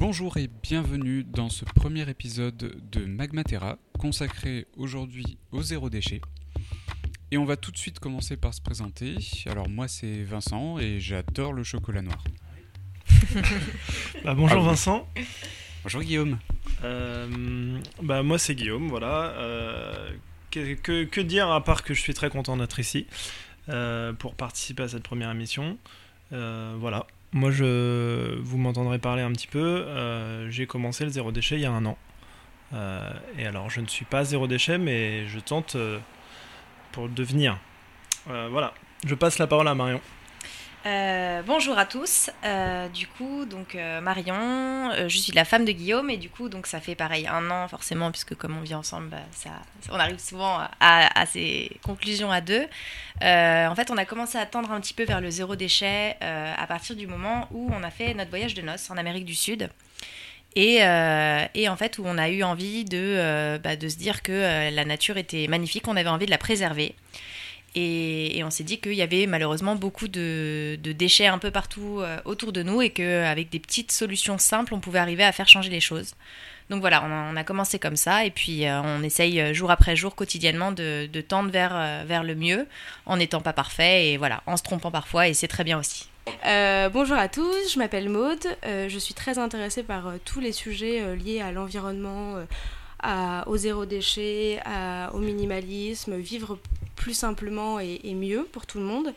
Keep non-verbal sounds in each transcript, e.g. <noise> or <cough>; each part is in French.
Bonjour et bienvenue dans ce premier épisode de Magmatera consacré aujourd'hui au zéro déchet. Et on va tout de suite commencer par se présenter. Alors moi c'est Vincent et j'adore le chocolat noir. <laughs> Bah, bonjour Ah. Vincent. Bonjour Guillaume. Euh, bah, moi c'est Guillaume, voilà. Euh, que, que- que dire à part que je suis très content d'être ici euh, pour participer à cette première émission. Voilà. Moi je vous m'entendrez parler un petit peu. Euh, J'ai commencé le zéro déchet il y a un an. Euh, et alors je ne suis pas zéro déchet mais je tente euh, pour le devenir. Voilà. Je passe la parole à Marion. Euh, bonjour à tous. Euh, du coup, donc euh, Marion, je suis la femme de Guillaume et du coup, donc ça fait pareil un an forcément puisque comme on vit ensemble, bah, ça, on arrive souvent à, ces conclusions à deux. En fait, on a commencé à tendre un petit peu vers le zéro déchet à partir du moment où on a fait notre voyage de noces en Amérique du Sud. Et, en fait, où on a eu envie de, bah, de se dire que la nature était magnifique, on avait envie de la préserver. Et, on s'est dit qu'il y avait malheureusement beaucoup de, déchets un peu partout euh, autour de nous et qu'avec des petites solutions simples, on pouvait arriver à faire changer les choses. Donc voilà, on a, commencé comme ça et puis euh, on essaye euh, jour après jour, quotidiennement, de, tendre vers, le mieux en n'étant pas parfait et voilà, en se trompant parfois et c'est très bien aussi. Bonjour à tous, je m'appelle Maude. Je suis très intéressée par tous les sujets liés à l'environnement, au zéro déchet, au minimalisme, vivre plus simplement et, mieux pour tout le monde.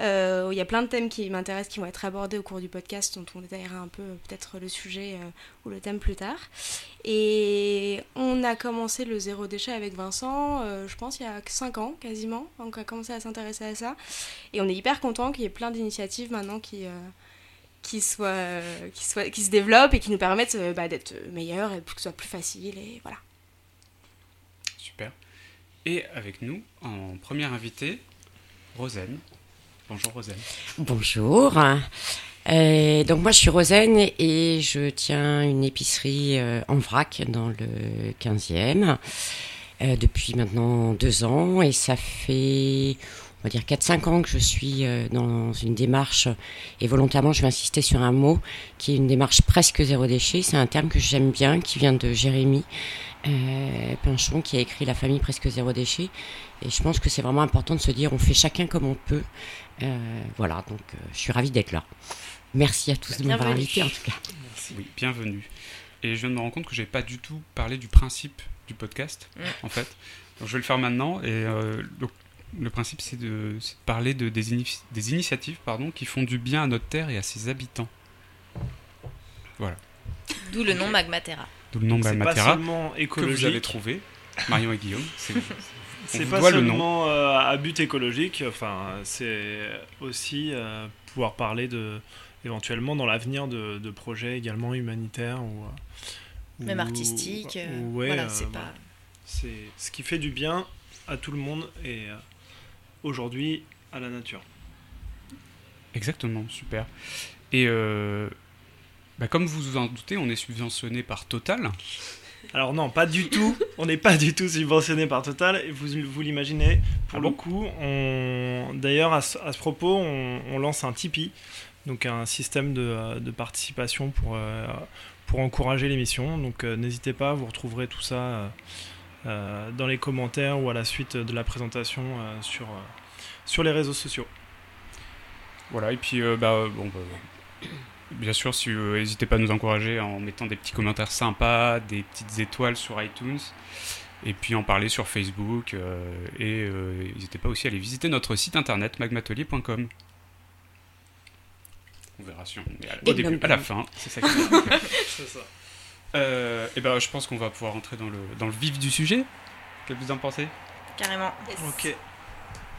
Euh, Il y a plein de thèmes qui m'intéressent, qui vont être abordés au cours du podcast, dont on détaillera un peu euh, peut-être le sujet euh, ou le thème plus tard. Et on a commencé le zéro déchet avec Vincent, je pense, il y a 5 ans quasiment. On a commencé à s'intéresser à ça. Et on est hyper content qu'il y ait plein d'initiatives maintenant qui, qui, soient, euh, qui, soient, qui se développent et qui nous permettent euh, bah, d'être meilleurs et que ce soit plus facile. Et voilà. Super. Et avec nous, en première invitée, Rosen. Bonjour Rosen. Bonjour. Euh, donc moi je suis Rosen et je tiens une épicerie euh, en vrac dans le 15e euh, depuis maintenant deux ans et ça fait on va dire 4-5 ans que je suis euh, dans une démarche et volontairement je vais insister sur un mot qui est une démarche presque zéro déchet. C'est un terme que j'aime bien qui vient de Jérémy euh, Pinchon qui a écrit La famille presque zéro déchet et je pense que c'est vraiment important de se dire on fait chacun comme on peut. Euh, voilà, donc euh, je suis ravie d'être là. Merci à tous de m'avoir invité en tout cas. Oui, bienvenue. Et je viens de me rendre compte que j'ai pas du tout parlé du principe du podcast, Mm. en fait. Donc je vais le faire maintenant. Et euh, donc, le principe, c'est de, parler de, des, ini- des initiatives pardon, qui font du bien à notre terre et à ses habitants. D'où le nom Magmatera. D'où le nom C'est pas seulement que vous avez écologique. trouvé, Marion et Guillaume. C'est, <laughs> pas doit le nom. seulement euh, à but écologique, enfin, c'est aussi euh, pouvoir parler de éventuellement dans l'avenir de, de projets également humanitaires ou euh, Même ou- artistique. euh, ou- ouais, voilà, c'est voilà. pas. C'est ce qui fait du bien à tout le monde et euh, aujourd'hui à la nature. Exactement, super. Et euh, bah, comme vous vous en doutez, on est subventionné par Total. Alors non, pas du tout. On n'est pas du tout subventionné par Total. Vous, vous l'imaginez, pour Ah le bon coup, on... d'ailleurs à, ce- à ce propos, on, on lance un Tipeee, donc un système de, euh, de participation pour, euh, pour encourager l'émission. Donc euh, n'hésitez pas, vous retrouverez tout ça dans les commentaires ou à la suite de la présentation euh, sur, euh, sur les réseaux sociaux. Voilà, et puis, euh, bah, euh, bon, bah, bien sûr, si, euh, n'hésitez pas à nous encourager en mettant des petits commentaires sympas, des petites étoiles sur iTunes, et puis en parler sur Facebook, euh, et euh, n'hésitez pas aussi à aller visiter notre site internet magmatelier.com. On verra si on est à- au début, à la euh, fin, c'est ça <laughs> euh, Et ben, je pense qu'on va pouvoir entrer dans le, dans le vif du sujet. Qu'est-ce que vous en pensez? Carrément. Ok.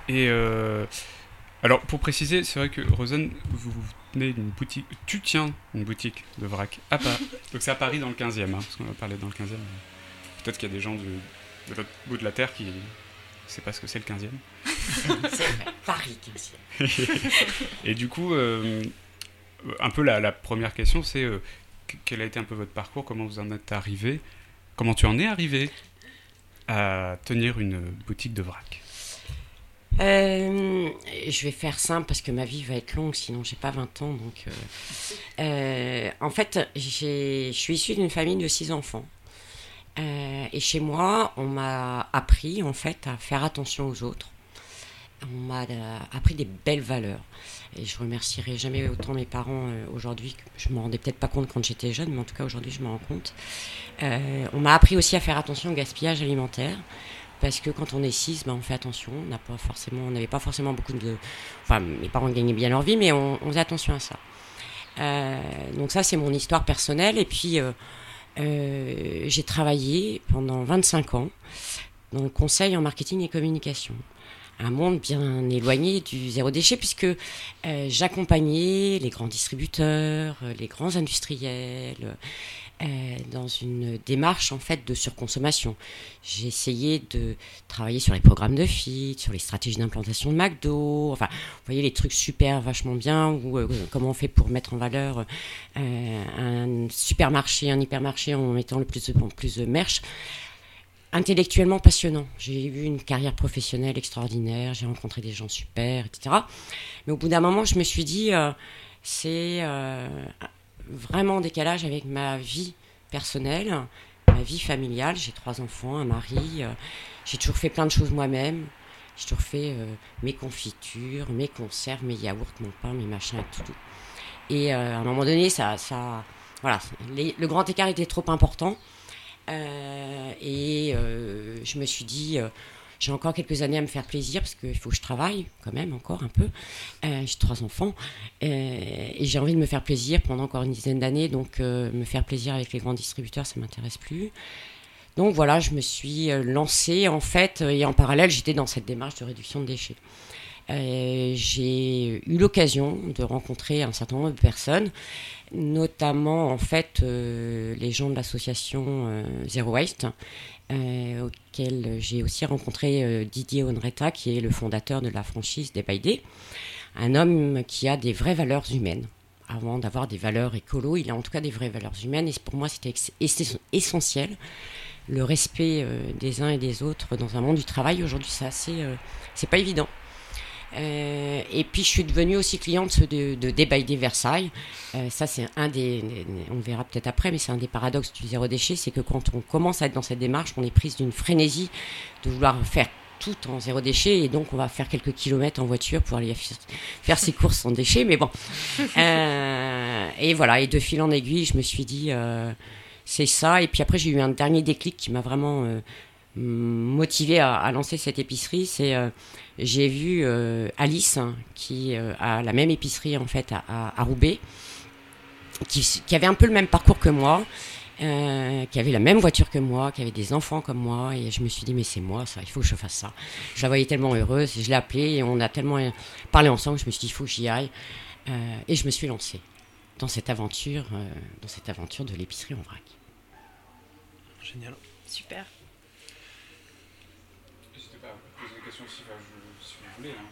Et euh, alors, pour préciser, c'est vrai que Rosen, vous tenez d'une boutique, tu tiens une boutique de vrac à Paris. <laughs> Donc c'est à Paris dans le 15e, hein, parce qu'on va parler dans le 15e. Peut-être qu'il y a des gens du- de l'autre bout de la Terre qui ne savent pas ce que c'est le 15e. <laughs> C'est vrai, Paris 15e. <laughs> Et du coup, euh, un peu la, la première question, c'est euh, que- quel a été un peu votre parcours, comment vous en êtes arrivé, comment tu en es arrivé à tenir une boutique de vrac? Euh, je vais faire simple parce que ma vie va être longue, sinon j'ai pas 20 ans. Donc, euh, euh, en fait, je suis issue d'une famille de 6 enfants. et chez moi, on m'a appris en fait à faire attention aux autres. On m'a appris des belles valeurs. Et je remercierai jamais autant mes parents aujourd'hui. Je me rendais peut-être pas compte quand j'étais jeune, mais en tout cas aujourd'hui je me rends compte. on m'a appris aussi à faire attention au gaspillage alimentaire parce que quand on est six, ben, on fait attention. On n'avait pas forcément beaucoup de, enfin, mes parents gagnaient bien leur vie, mais on, faisait attention à ça. Euh, donc ça, c'est mon histoire personnelle. Et puis, euh, euh, j'ai travaillé pendant 25 ans dans le conseil en marketing et communication. Un monde bien éloigné du zéro déchet puisque j'accompagnais les grands distributeurs, les grands industriels, euh, dans une démarche en fait de surconsommation. J'ai essayé de travailler sur les programmes de fit, sur les stratégies d'implantation de McDo, enfin, vous voyez les trucs super vachement bien, ou euh, comment on fait pour mettre en valeur euh, un supermarché, un hypermarché en mettant le plus de, plus de merch. Intellectuellement passionnant. J'ai eu une carrière professionnelle extraordinaire, j'ai rencontré des gens super, etc. Mais au bout d'un moment, je me suis dit, c'est vraiment en décalage avec ma vie personnelle, ma vie familiale. J'ai trois enfants, un mari. Euh, j'ai toujours fait plein de choses moi-même. J'ai toujours fait euh, mes confitures, mes conserves, mes yaourts, mon pain, mes machins et tout. Et euh, à un moment donné, ça, voilà, le grand écart était trop important. Et je me suis dit, j'ai encore quelques années à me faire plaisir parce qu'il faut que je travaille quand même encore un peu. Euh, j'ai trois enfants euh, et j'ai envie de me faire plaisir pendant encore une dizaine d'années. Donc euh, me faire plaisir avec les grands distributeurs, ça m'intéresse plus. Donc voilà, je me suis lancée en fait et en parallèle, j'étais dans cette démarche de réduction de déchets. j'ai eu l'occasion de rencontrer un certain nombre de personnes, notamment en fait les gens de l'association Zero Waste, euh, auquel j'ai aussi rencontré euh, Didier Onreta, qui est le fondateur de la franchise des Baïdés. Un homme qui a des vraies valeurs humaines. Avant d'avoir des valeurs écolo, il a en tout cas des vraies valeurs humaines. Et pour moi, c'était essentiel. Le respect euh, des uns et des autres dans un monde du travail, aujourd'hui, c'est assez. c'est pas évident. Euh, et puis je suis devenue aussi cliente de, de Day by Versailles. Euh, ça, c'est un des, on verra peut-être après, mais c'est un des paradoxes du zéro déchet, c'est que quand on commence à être dans cette démarche, on est prise d'une frénésie de vouloir faire tout en zéro déchet et donc on va faire quelques kilomètres en voiture pour aller faire ses courses sans déchets. Mais bon, <laughs> euh, et voilà. Et de fil en aiguille, je me suis dit, euh, c'est ça. Et puis après, j'ai eu un dernier déclic qui m'a vraiment motivé à, à, lancer cette épicerie. C'est j'ai vu euh, Alice, hein, qui euh, a la même épicerie en fait à, Roubaix, qui, avait un peu le même parcours que moi, euh, qui avait la même voiture que moi, qui avait des enfants comme moi, et je me suis dit mais c'est moi ça, il faut que je fasse ça. Je la voyais tellement heureuse, je l'ai appelée et on a tellement parlé ensemble, je me suis dit il faut que j'y aille, et je me suis lancée dans cette aventure, dans cette aventure de l'épicerie en vrac. Génial. Super. N'hésitez pas à questions si Hein.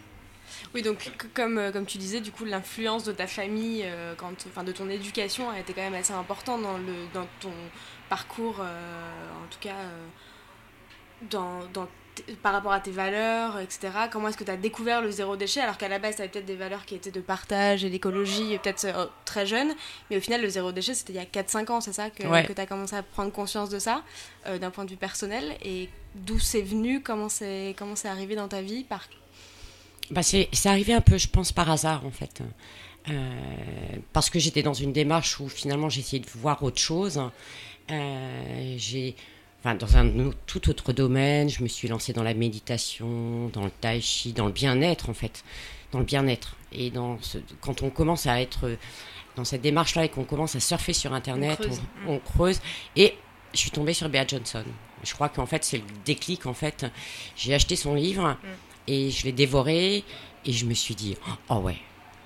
Oui, donc comme, euh, comme tu disais, du coup, l'influence de ta famille, euh, quand, enfin, de ton éducation a été quand même assez importante dans, le, dans ton parcours, euh, en tout cas, dans, dans par rapport à tes valeurs, etc. Comment est-ce que tu as découvert le zéro déchet alors qu'à la base, tu avais peut-être des valeurs qui étaient de partage et d'écologie, peut-être très jeune, mais au final, le zéro déchet, c'était il y a 4-5 ans, c'est ça, que, que tu as commencé à prendre conscience de ça, d'un point de vue personnel, et d'où c'est venu, comment c'est arrivé dans ta vie, par bah c'est arrivé un peu, je pense, par hasard, en fait. Euh, parce que j'étais dans une démarche où finalement j'essayais de voir autre chose. Euh, j'ai, enfin, dans un tout autre domaine, je me suis lancée dans la méditation, dans le tai chi, dans le bien-être en fait, dans le bien-être. Et dans ce, quand on commence à être dans cette démarche-là et qu'on commence à surfer sur Internet, on creuse. Et je suis tombée sur Bea Johnson. Je crois qu'en fait c'est le déclic. En fait, j'ai acheté son livre. Mm. Et je l'ai dévoré et je me suis dit, oh ouais,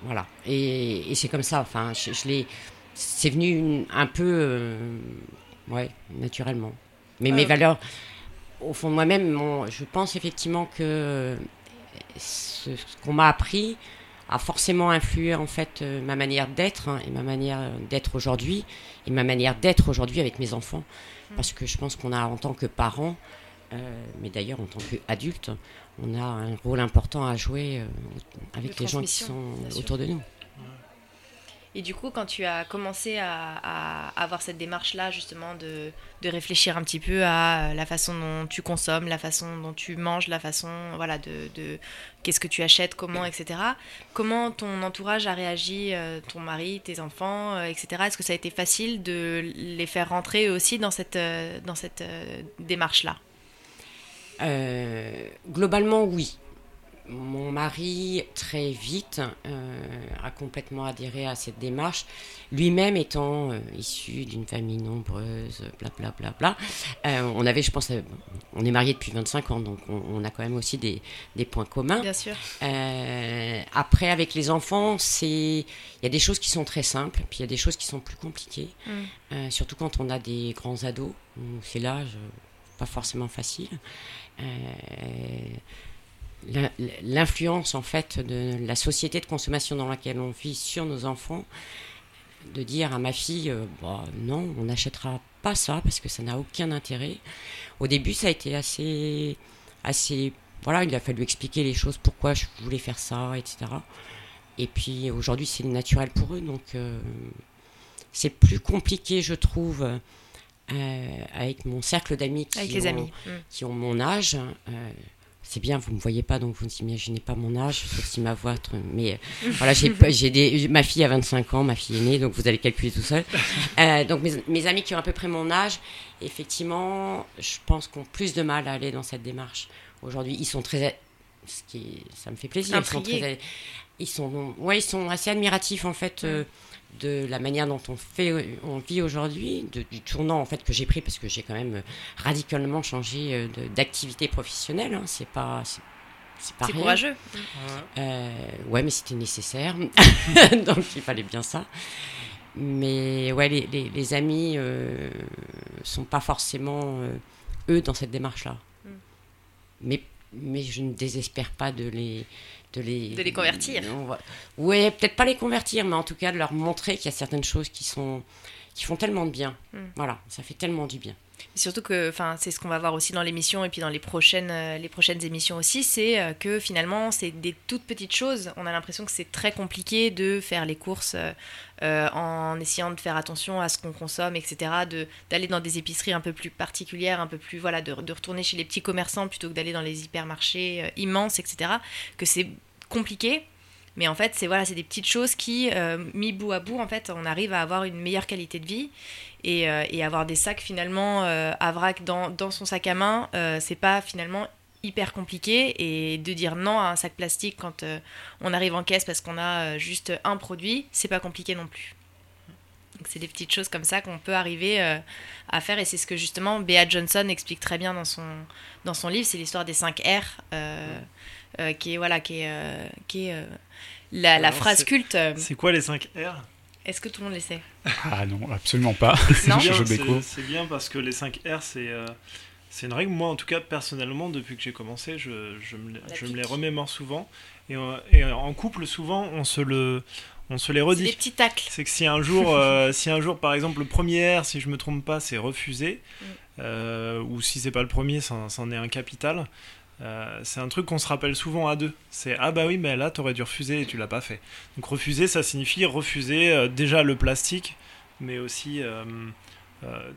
voilà. Et, c'est comme ça, enfin, je, l'ai. C'est venu un peu, euh, ouais, naturellement. Mais mes valeurs, au fond de moi-même, je pense effectivement que ce, qu'on m'a appris a forcément influé en fait euh, ma manière d'être hein, et ma manière d'être aujourd'hui et ma manière d'être aujourd'hui avec mes enfants. Mmh. Parce que je pense qu'on a en tant que parents mais d'ailleurs, en tant qu'adulte, on a un rôle important à jouer avec les gens qui sont autour de nous. Et du coup, quand tu as commencé à, avoir cette démarche-là, justement, de, réfléchir un petit peu à la façon dont tu consommes, la façon dont tu manges, la façon, voilà, de, qu'est-ce que tu achètes, comment, etc. Comment ton entourage a réagi, euh, ton mari, tes enfants, euh, etc. Est-ce que ça a été facile de les faire rentrer aussi dans cette, euh, dans cette démarche-là? Globalement, oui mon mari, très vite, euh, a complètement adhéré à cette démarche, lui-même étant euh, issu d'une famille nombreuse, blablabla. Bla, bla, bla. Euh, on avait, je pense, on est mariés depuis 25 ans, donc on, a quand même aussi des, points communs. Bien sûr. après, avec les enfants, il y a des choses qui sont très simples, puis il y a des choses qui sont plus compliquées, mm. surtout quand on a des grands ados. C'est l'âge pas forcément facile l'influence en fait de la société de consommation dans laquelle on vit sur nos enfants, de dire à ma fille, euh, bah, non, on n'achètera pas ça parce que ça n'a aucun intérêt. Au début, ça a été assez, assez, voilà, il a fallu expliquer les choses, pourquoi je voulais faire ça, etc. Et puis aujourd'hui, c'est naturel pour eux, donc euh, c'est plus compliqué, je trouve. Euh, avec mon cercle d'amis qui, mm. qui, ont mon âge, c'est bien, vous ne me voyez pas, donc vous n'imaginez pas mon âge, sauf si ma voix. Mais euh, <laughs> voilà, j'ai des, ma fille a 25 ans, ma fille est née, donc vous allez calculer tout seul. <laughs> Euh, donc mes, amis qui ont à peu près mon âge, effectivement, je pense qu'on ont plus de mal à aller dans cette démarche. Aujourd'hui, ils sont très. Ce qui, ça me fait plaisir. Ils sont, très, ils sont, ouais, ils sont assez admiratifs en fait. Euh, de la manière dont on fait, on vit aujourd'hui, du tournant en fait que j'ai pris parce que j'ai quand même radicalement changé euh, d'activité professionnelle. Hein. c'est pas, c'est pas courageux. Euh, ouais, mais c'était nécessaire, <laughs> donc il fallait bien ça. Mais ouais, les, les, amis euh, sont pas forcément euh, eux dans cette démarche-là. Mm. Mais mais je ne désespère pas de les de les, de les convertir. Oui, peut-être pas les convertir, mais en tout cas de leur montrer qu'il y a certaines choses qui sont qui font tellement de bien. Hmm. Voilà, ça fait tellement du bien. Surtout que, enfin, c'est ce qu'on va voir aussi dans l'émission et puis dans les prochaines, euh, les prochaines émissions aussi, c'est euh, que finalement, c'est des toutes petites choses. On a l'impression que c'est très compliqué de faire les courses euh, en essayant de faire attention à ce qu'on consomme, etc. De d'aller dans des épiceries un peu plus particulières, un peu plus voilà, de, de retourner chez les petits commerçants plutôt que d'aller dans les hypermarchés immenses, etc. Que c'est compliqué mais en fait, c'est voilà, c'est des petites choses qui, euh, mis bout à bout, en fait, on arrive à avoir une meilleure qualité de vie. Et, euh, avoir des sacs finalement euh, à vrac dans, dans, son sac à main, c'est pas finalement hyper compliqué. Et de dire non à un sac plastique quand on arrive en caisse parce qu'on a juste un produit, c'est pas compliqué non plus. Donc c'est des petites choses comme ça qu'on peut arriver à faire. Et c'est ce que justement Bea Johnson explique très bien dans son, dans son livre, c'est l'histoire des 5 R, qui est voilà qui est, qui est la, phrase culte. Euh, c'est quoi les 5 R? Est-ce que tout le monde les sait? Ah non, absolument pas. <laughs> C'est bien, parce que les 5 R, euh, c'est une règle. Moi, en tout cas, personnellement, depuis que j'ai commencé, je, je, me, je me, les remémore souvent. Et, et, en couple, souvent, on se le. On se les redit. C'est des petits tacles. C'est que si un jour, euh, <laughs> si un jour, par exemple, le premier R, si je me trompe pas, c'est refusé, mm. ou si c'est pas le premier, c'en est un capital. Euh, c'est un truc qu'on se rappelle souvent à deux. C'est ah bah oui, mais là t'aurais dû refuser et tu l'as pas fait. Donc refuser, ça signifie refuser euh, déjà le plastique, mais aussi euh,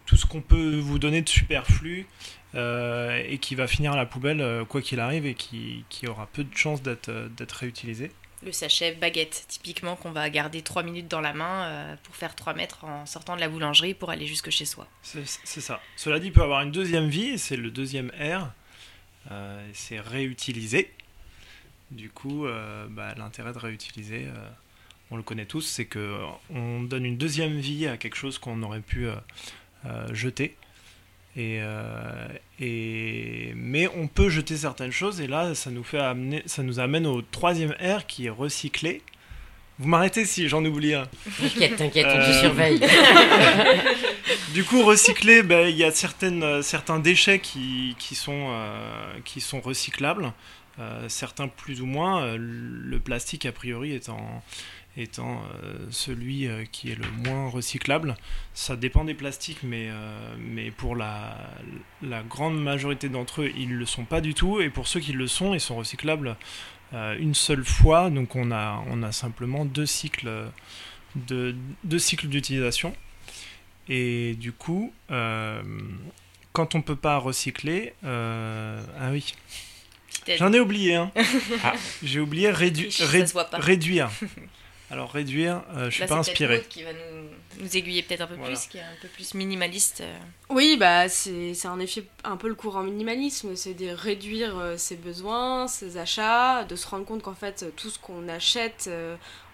tout ce qu'on peut vous donner de superflu et qui va finir à la poubelle quoi qu'il arrive et qui, qui, aura peu de chances d'être réutilisé. Le sachet baguette, typiquement qu'on va garder 3 minutes dans la main pour faire 3 mètres en sortant de la boulangerie pour aller jusque chez soi. C'est ça. Cela dit, peut avoir une deuxième vie, c'est le deuxième R c'est réutilisé. Du coup, euh, bah, l'intérêt de réutiliser, euh, on le connaît tous, c'est que on donne une deuxième vie à quelque chose qu'on aurait pu jeter. Et, mais on peut jeter certaines choses et là ça nous fait amener, ça nous amène au troisième R qui est recyclé. Vous m'arrêtez si j'en oublie un. T'inquiète, t'inquiète, on te surveille. <laughs> du coup, recycler, ben, il y a certaines, euh, certains déchets qui, qui, sont, euh, qui sont recyclables. certains plus ou moins, le plastique a priori étant, étant celui qui est le moins recyclable. Ça dépend des plastiques, mais, mais pour la, la grande majorité d'entre eux, ils ne le sont pas du tout. Et pour ceux qui le sont, ils sont recyclables une seule fois. Donc on a, on a simplement deux cycles de deux cycles d'utilisation. Et du coup, euh, quand on peut pas recycler, euh, ah oui, j'en ai oublié. Hein. <laughs> Ah, j'ai oublié rédu réduire. <laughs> Alors réduire, euh, je suis pas inspiré. qui va nous, nous aiguiller peut-être un peu plus, qui est un peu plus minimaliste. Euh. Oui, bah c'est en effet un peu le courant minimalisme, c'est de réduire euh, ses besoins, ses achats, de se rendre compte qu'en fait tout ce qu'on achète,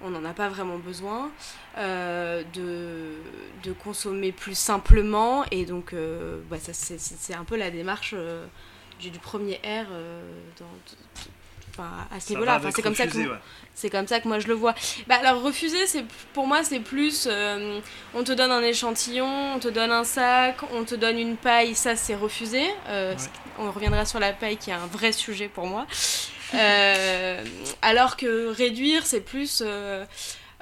on n'en a pas vraiment besoin, de, de consommer plus simplement et donc bah, c'est un peu la démarche du, du, premier R dans à ce niveau-là. c'est comme ça que c'est comme ça que moi je le vois. Bah, alors refuser, c'est pour moi c'est plus, euh, on te donne un échantillon, on te donne un sac, on te donne une paille, ça c'est refuser. Euh, on reviendra sur la paille qui est un vrai sujet pour moi. Euh, alors que réduire, c'est plus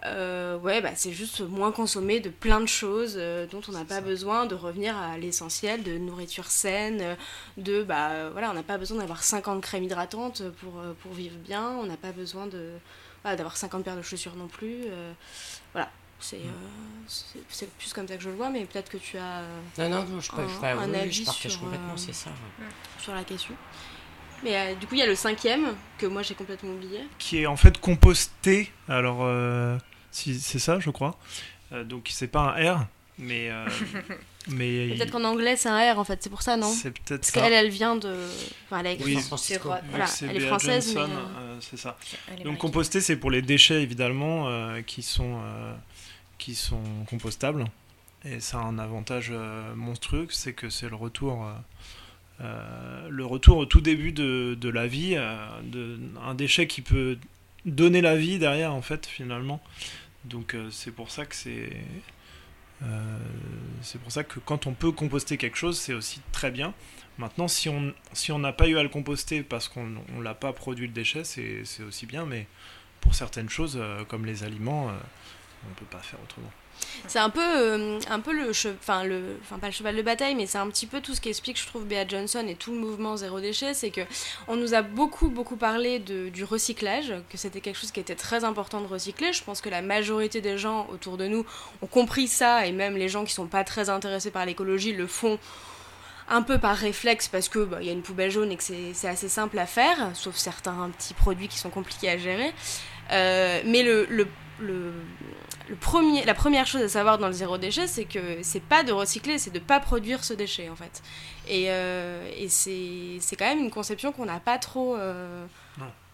euh, ouais, bah, c'est juste moins consommer de plein de choses euh, dont on n'a pas besoin, de revenir à l'essentiel, de nourriture saine, euh, de, bah, voilà, on n'a pas besoin d'avoir 50 crèmes hydratantes pour, pour vivre bien, on n'a pas besoin de, d'avoir 50 paires de chaussures non plus. voilà, c'est, c'est, plus comme ça que je le vois, mais peut-être que tu as non, non, non, je, un, un avis sur, complètement, c'est ça. Sur la question. Mais du coup, il y a le cinquième que moi j'ai complètement oublié. Qui est en fait composté. Alors, si, c'est ça, je crois. Euh, donc c'est pas un R, mais. Euh, <laughs> mais peut-être qu'en anglais c'est un R en fait, c'est pour ça, non? C'est peut-être Parce qu'elle, elle vient de. Enfin, elle est, oui, voilà, elle est française. mais... Euh, c'est ça. Donc composter, c'est pour les déchets évidemment qui, sont, qui sont compostables. Et ça a un avantage monstrueux, c'est que c'est le retour. le retour au tout début de, de la vie, de, un déchet qui peut donner la vie derrière en fait finalement donc euh, c'est pour ça que c'est euh, c'est pour ça que quand on peut composter quelque chose, c'est aussi très bien. Maintenant, si on si on n'a pas eu à le composter parce qu'on ne l'a pas produit le déchet, c'est aussi bien. Mais pour certaines choses, euh, comme les aliments, on ne peut pas faire autrement. C'est un peu, euh, un peu le, enfin le, enfin pas le cheval de bataille, mais c'est un petit peu tout ce qu'explique, je trouve, Bea Johnson et tout le mouvement zéro déchet, c'est que on nous a beaucoup, beaucoup parlé du recyclage, que c'était quelque chose qui était très important de recycler. Je pense que la majorité des gens autour de nous ont compris ça, et même les gens qui sont pas très intéressés par l'écologie le font un peu par réflexe parce que bah, il y a une poubelle jaune et que c'est assez simple à faire, sauf certains petits produits qui sont compliqués à gérer. Euh, mais le, le, le, premier, la première chose à savoir dans le zéro déchet, c'est que c'est pas de recycler, c'est de pas produire ce déchet en fait. Et, euh, et c'est quand même une conception qu'on n'a pas trop euh,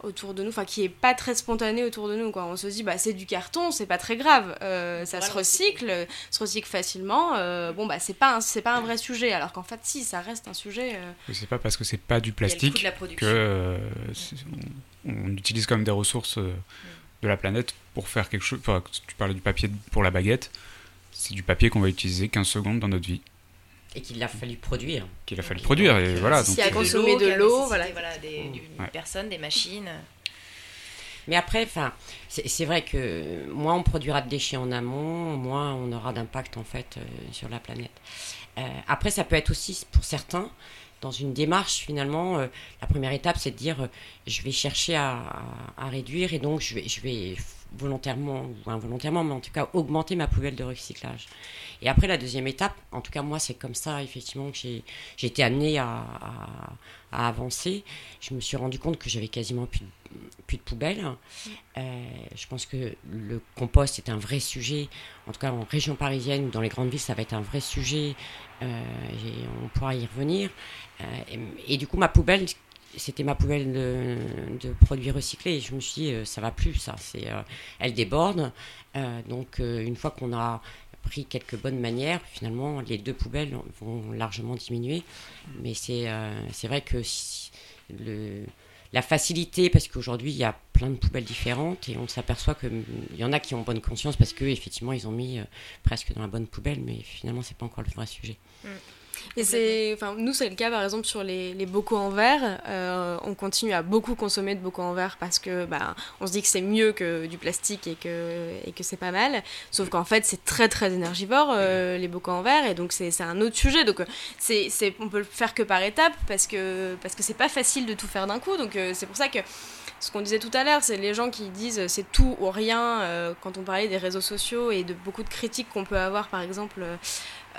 autour de nous, enfin qui est pas très spontanée autour de nous. Quoi. On se dit, bah c'est du carton, c'est pas très grave, euh, ça se recycle, se recycle facilement. bon bah c'est pas c'est pas un vrai sujet, alors qu'en fait si, ça reste un sujet. C'est pas parce que c'est pas du plastique que on, utilise comme des ressources de la planète pour faire quelque chose. Enfin, tu parlais du papier pour la baguette. C'est du papier qu'on va utiliser 15 secondes dans notre vie. Et qu'il a fallu produire. Qu'il a fallu produire, et voilà. Donc, a consommé de l'eau, voilà. des, personnes, des machines. Mais après, c'est vrai que moins on produira de déchets en amont, moins on aura d'impact en fait euh, sur la planète. Euh, après, ça peut être aussi pour certains dans une démarche finalement, euh, la première étape c'est de dire euh, je vais chercher à, réduire et donc je vais, je vais volontairement ou involontairement, mais en tout cas augmenter ma poubelle de recyclage. Et après la deuxième étape, en tout cas moi c'est comme ça effectivement que j'ai été amenée à, à, avancer. Je me suis rendu compte que j'avais quasiment plus de, plus de poubelles. Euh, je pense que le compost est un vrai sujet, en tout cas en région parisienne ou dans les grandes villes ça va être un vrai sujet et on pourra y revenir. Euh, et, du coup, ma poubelle, c'était ma poubelle de, produits recyclés. Et je me suis dit, euh, ça va plus, ça. C'est, euh, elle déborde. donc, une fois qu'on a pris quelques bonnes manières, finalement, les deux poubelles vont largement diminuer. Mais c'est, c'est vrai que la facilité, parce qu'aujourd'hui, il y a plein de poubelles différentes et on s'aperçoit qu'il y en a qui ont bonne conscience parce qu'effectivement, ils ont mis presque dans la bonne poubelle, mais finalement, c'est pas encore le vrai sujet. Mm. Et c'est, enfin, nous c'est le cas par exemple sur les, les bocaux en verre. Euh, on continue à beaucoup consommer de bocaux en verre parce que bah, on se dit que c'est mieux que du plastique et que et que c'est pas mal. Sauf qu'en fait c'est très très énergivore euh, les bocaux en verre et donc c'est un autre sujet. Donc c'est on peut le faire que par étapes parce que parce que c'est pas facile de tout faire d'un coup. Donc c'est pour ça que ce qu'on disait tout à l'heure, c'est les gens qui disent c'est tout ou rien quand on parlait des réseaux sociaux et de beaucoup de critiques qu'on peut avoir par exemple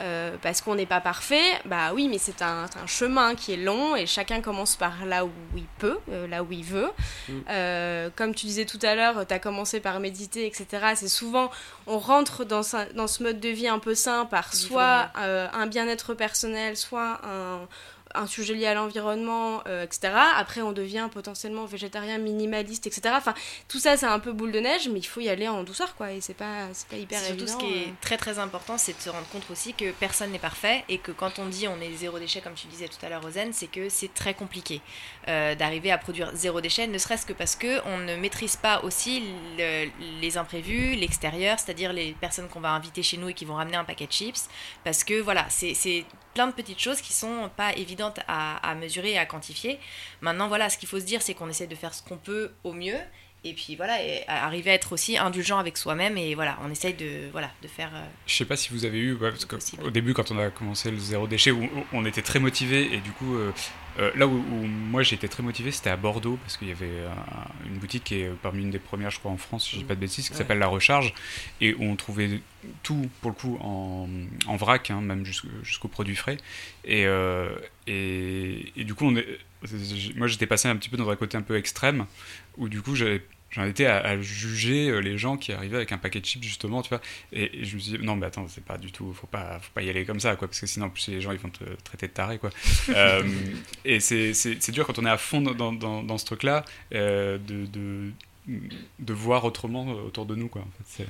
euh, parce qu'on n'est pas parfait, bah oui, mais c'est un, chemin qui est long et chacun commence par là où il peut, euh, là où il veut. Mm. Euh, comme tu disais tout à l'heure, tu as commencé par méditer, etc. C'est souvent, on rentre dans, dans ce mode de vie un peu sain par soit un bien-être personnel, soit un un sujet lié à l'environnement, euh, etc. Après, on devient potentiellement végétarien, minimaliste, etc. Enfin, tout ça, c'est un peu boule de neige, mais il faut y aller en douceur, quoi. Et c'est pas, pas hyper évident. Surtout, ce qui est euh. très très important, c'est de se rendre compte aussi que personne n'est parfait et que quand on dit on est zéro déchet, comme tu disais tout à l'heure, Rosen, c'est que c'est très compliqué euh, d'arriver à produire zéro déchet, ne serait-ce que parce que on ne maîtrise pas aussi les imprévus, l'extérieur, c'est-à-dire les personnes qu'on va inviter chez nous et qui vont ramener un paquet de chips, parce que voilà, c'est plein de petites choses qui sont pas évidentes à, mesurer et à quantifier. Maintenant, voilà, ce qu'il faut se dire, c'est qu'on essaie de faire ce qu'on peut au mieux. Et puis voilà, et arriver à être aussi indulgent avec soi-même et voilà, on essaye de voilà de faire. Euh, Je sais pas si vous avez eu, parce au début quand on a commencé le zéro déchet, on était très motivé et du coup euh, euh, là où, moi été très motivé, c'était à Bordeaux, parce qu'il y avait une boutique qui est parmi une des premières, je crois, en France, si je dis pas de bêtises, qui s'appelle La Recharge, et où on trouvait tout, pour le coup, en, en vrac, hein, même jusqu'aux produits frais. Et, euh, et, et, du coup, on est, moi j'étais passé un petit peu dans un côté un peu extrême, où du coup j'avais j'en étais à, juger euh, les gens qui arrivaient avec un paquet de chips justement tu vois. Et, je me suis dit non mais attends c'est pas du tout faut pas faut pas y aller comme ça quoi parce que sinon en plus les gens ils vont te traiter de taré quoi. <laughs> Euh, et c'est, c'est, dur quand on est à fond dans, dans, dans ce truc là euh, de, de, de voir autrement autour de nous quoi en fait.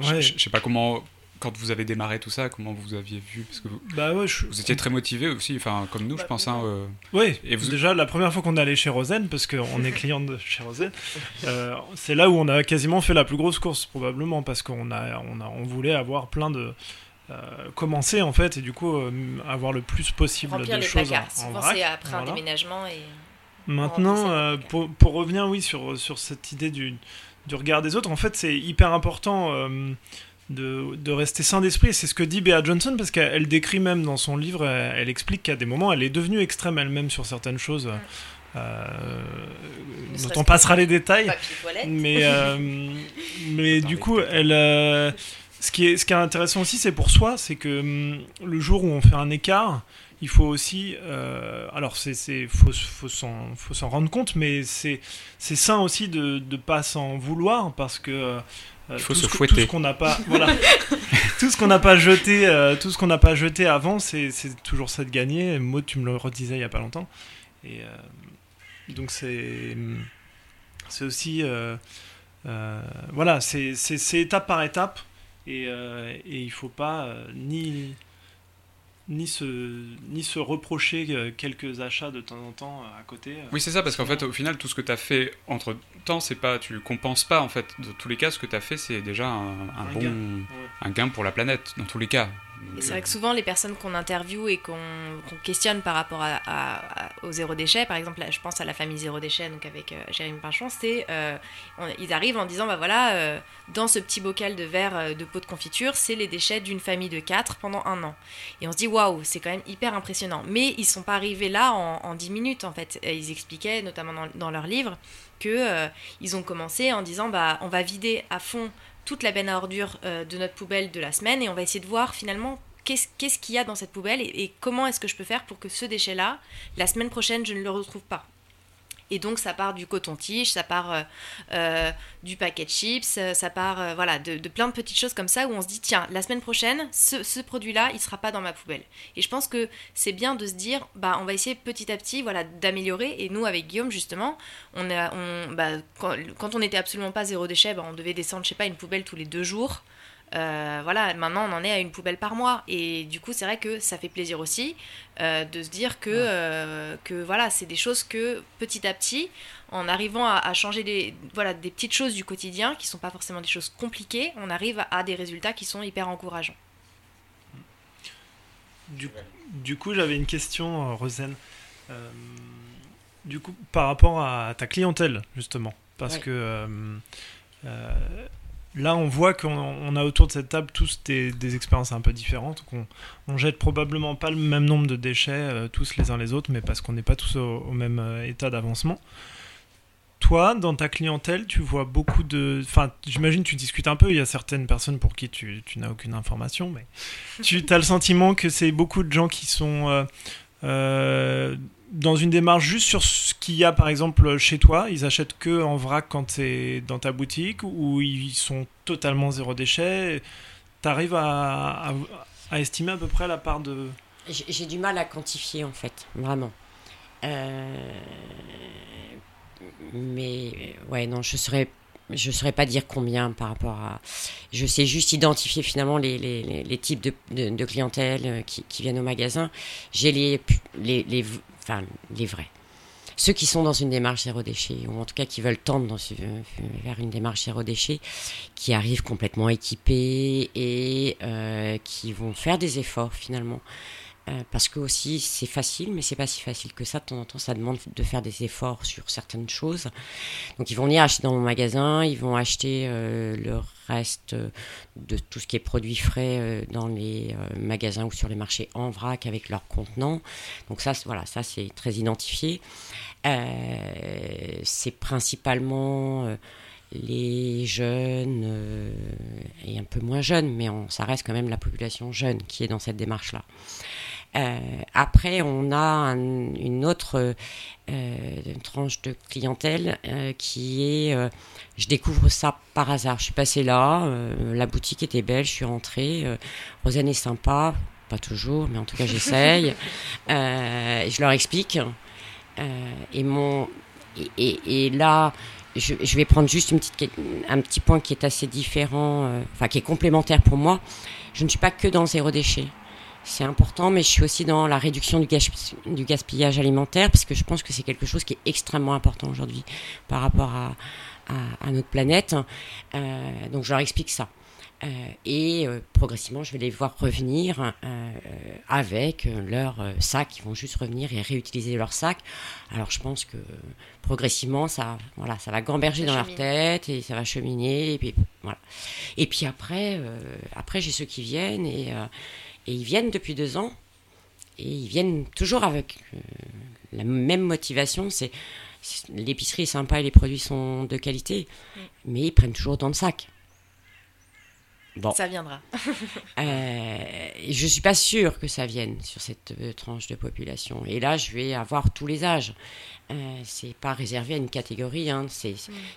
Ouais. je sais pas comment quand vous avez démarré tout ça, comment vous aviez vu Parce que vous, bah ouais, vous étiez très motivé aussi, enfin comme nous, je bah, pense. Hein, euh. Oui. Et vous... déjà la première fois qu'on est allé chez Rosen, parce qu'on est client de chez Rosen, euh, c'est là où on a quasiment fait la plus grosse course probablement, parce qu'on a, on a, on voulait avoir plein de euh, commencer en fait et du coup avoir le plus possible Remplir de les choses placards, en, en vrac, après un déménagement et maintenant pour, pour, revenir oui sur, sur cette idée du, du regard des autres en fait c'est hyper important de, de, rester sain d'esprit. C'est ce que dit Bea Johnson, parce qu'elle décrit même dans son livre, elle, explique qu'à des moments, elle est devenue extrême elle-même sur certaines choses. Euh, dont on passera les détails. Mais, euh, <laughs> mais du coup, elle, euh, ce, qui est, ce qui est intéressant aussi, c'est pour soi, c'est que hum, le jour où on fait un écart, il faut aussi, euh, alors c'est, faut, faut s'en, faut s'en rendre compte, mais c'est, c'est sain aussi de ne pas s'en vouloir parce que Il faut se fouetter. Tout ce qu'on n'a pas, voilà, <laughs> tout ce qu'on n'a pas jeté, euh, tout ce qu'on n'a pas jeté avant, c'est toujours ça de gagner. Maud, tu me le redisais il y a pas longtemps. Et euh, donc c'est c'est aussi voilà, c'est étape par étape et, et il faut pas ni ni se, ni se reprocher euh, quelques achats de temps en temps euh, à côté. Euh. Oui, c'est ça, parce qu'en fait, au final, tout ce que tu as fait entre temps, c'est pas, tu compenses pas, en fait. Dans tous les cas, ce que tu as fait, c'est déjà un, bon un gain pour la planète, dans tous les cas c'est vrai que souvent, les personnes qu'on interviewe et qu'on questionne par rapport au zéro déchet, par exemple, je pense à la famille zéro déchet, donc avec euh, Jérémy Pinchon, c'est euh, ils arrivent en disant bah voilà, euh, dans ce petit bocal de verre de pot de confiture, c'est les déchets d'une famille de quatre pendant un an. Et on se dit waouh, c'est quand même hyper impressionnant. Mais ils sont pas arrivés là en, 10 minutes en fait. ils expliquaient, notamment dans, dans leur livre, que ils ont commencé en disant bah on va vider à fond toute la benne à ordures euh, de notre poubelle de la semaine et on va essayer de voir finalement qu'est-ce qu'il y a dans cette poubelle et comment est-ce que je peux faire pour que ce déchet-là, la semaine prochaine, je ne le retrouve pas. Et donc ça part du coton-tige, ça part euh, euh, du paquet de chips, euh, ça part voilà de, plein de petites choses comme ça où on se dit tiens la semaine prochaine ce, produit-là il sera pas dans ma poubelle. Et je pense que c'est bien de se dire bah on va essayer petit à petit voilà d'améliorer. Et nous avec Guillaume justement on a on bah, quand, on n'était absolument pas zéro déchet bah, on devait descendre je sais pas une poubelle tous les deux jours. Euh, voilà, maintenant on en est à une poubelle par mois. Et du coup, c'est vrai que ça fait plaisir aussi euh, de se dire que, euh, que voilà, c'est des choses que petit à petit, en arrivant à, changer des, voilà, des petites choses du quotidien, qui sont pas forcément des choses compliquées, on arrive à, des résultats qui sont hyper encourageants. du, du coup, j'avais une question, Rosen. du coup, par rapport à ta clientèle, justement, parce Ouais. que euh, euh, là, on voit qu'on on a autour de cette table tous des, expériences un peu différentes, qu'on on jette probablement pas le même nombre de déchets euh, tous les uns les autres, mais parce qu'on n'est pas tous au, même euh, état d'avancement. Toi, dans ta clientèle, tu vois beaucoup de... Enfin, j'imagine tu discutes un peu, il y a certaines personnes pour qui tu, n'as aucune information, mais tu as le sentiment que c'est beaucoup de gens qui sont euh, dans une démarche juste sur ce qu'il y a par exemple chez toi, ils achètent que en vrac quand c'est dans ta boutique, ou ils sont totalement zéro déchet? T'arrives à, à, estimer à peu près la part de... J'ai du mal à quantifier en fait, vraiment. Euh, mais euh, ouais, non, je saurais, je saurais pas dire combien par rapport à. Je sais juste identifier finalement les, les, types de, de, clientèle euh, qui, qui viennent au magasin. J'ai les, les, enfin, les vrais. Ceux qui sont dans une démarche zéro déchet, ou en tout cas qui veulent tendre dans ce- vers une démarche zéro déchet, qui arrivent complètement équipés et euh, qui vont faire des efforts finalement. Euh, parce que aussi c'est facile, mais c'est pas si facile que ça. De temps en temps, ça demande de faire des efforts sur certaines choses. Donc ils vont venir acheter dans mon magasin, ils vont acheter euh, le reste de tout ce qui est produit frais euh, dans les euh, magasins ou sur les marchés en vrac avec leurs contenants. Donc ça, voilà, ça c'est très identifié. Euh, c'est principalement euh, les jeunes euh, et un peu moins jeunes, mais ça reste quand même la population jeune qui est dans cette démarche-là. Euh, après, on a un- une autre euh, une tranche de clientèle euh, qui est, euh, je découvre ça par hasard. Je suis passée là, euh, la boutique était belle, je suis rentrée, euh, Rosanne est sympa, pas toujours, mais en tout cas j'essaye. <laughs> Euh, je leur explique. Euh, et mon et, et- et là, je, je vais prendre juste une petite, un petit point qui est assez différent, euh, enfin qui est complémentaire pour moi. Je ne suis pas que dans zéro déchet. C'est important, mais je suis aussi dans la réduction du, gaspi- du gaspillage alimentaire, parce que je pense que c'est quelque chose qui est extrêmement important aujourd'hui par rapport à, à- à notre planète. Euh, donc je leur explique ça. Euh, et euh, progressivement, je vais les voir revenir avec leur sac. Ils vont juste revenir et réutiliser leur sac. Alors je pense que progressivement, ça, voilà, ça va gamberger Ça dans leur tête et ça va cheminer. Et puis voilà. Et puis après, après j'ai ceux qui viennent et, et ils viennent depuis deux ans et ils viennent toujours avec euh, la même motivation. C'est l'épicerie est sympa et les produits sont de qualité, Mm. mais ils prennent toujours dans le sac. Bon. Ça viendra. Euh, je suis pas sûre que ça vienne sur cette euh, tranche de population. Et là, je vais avoir tous les âges. Euh, c'est pas réservé à une catégorie. Hein. Il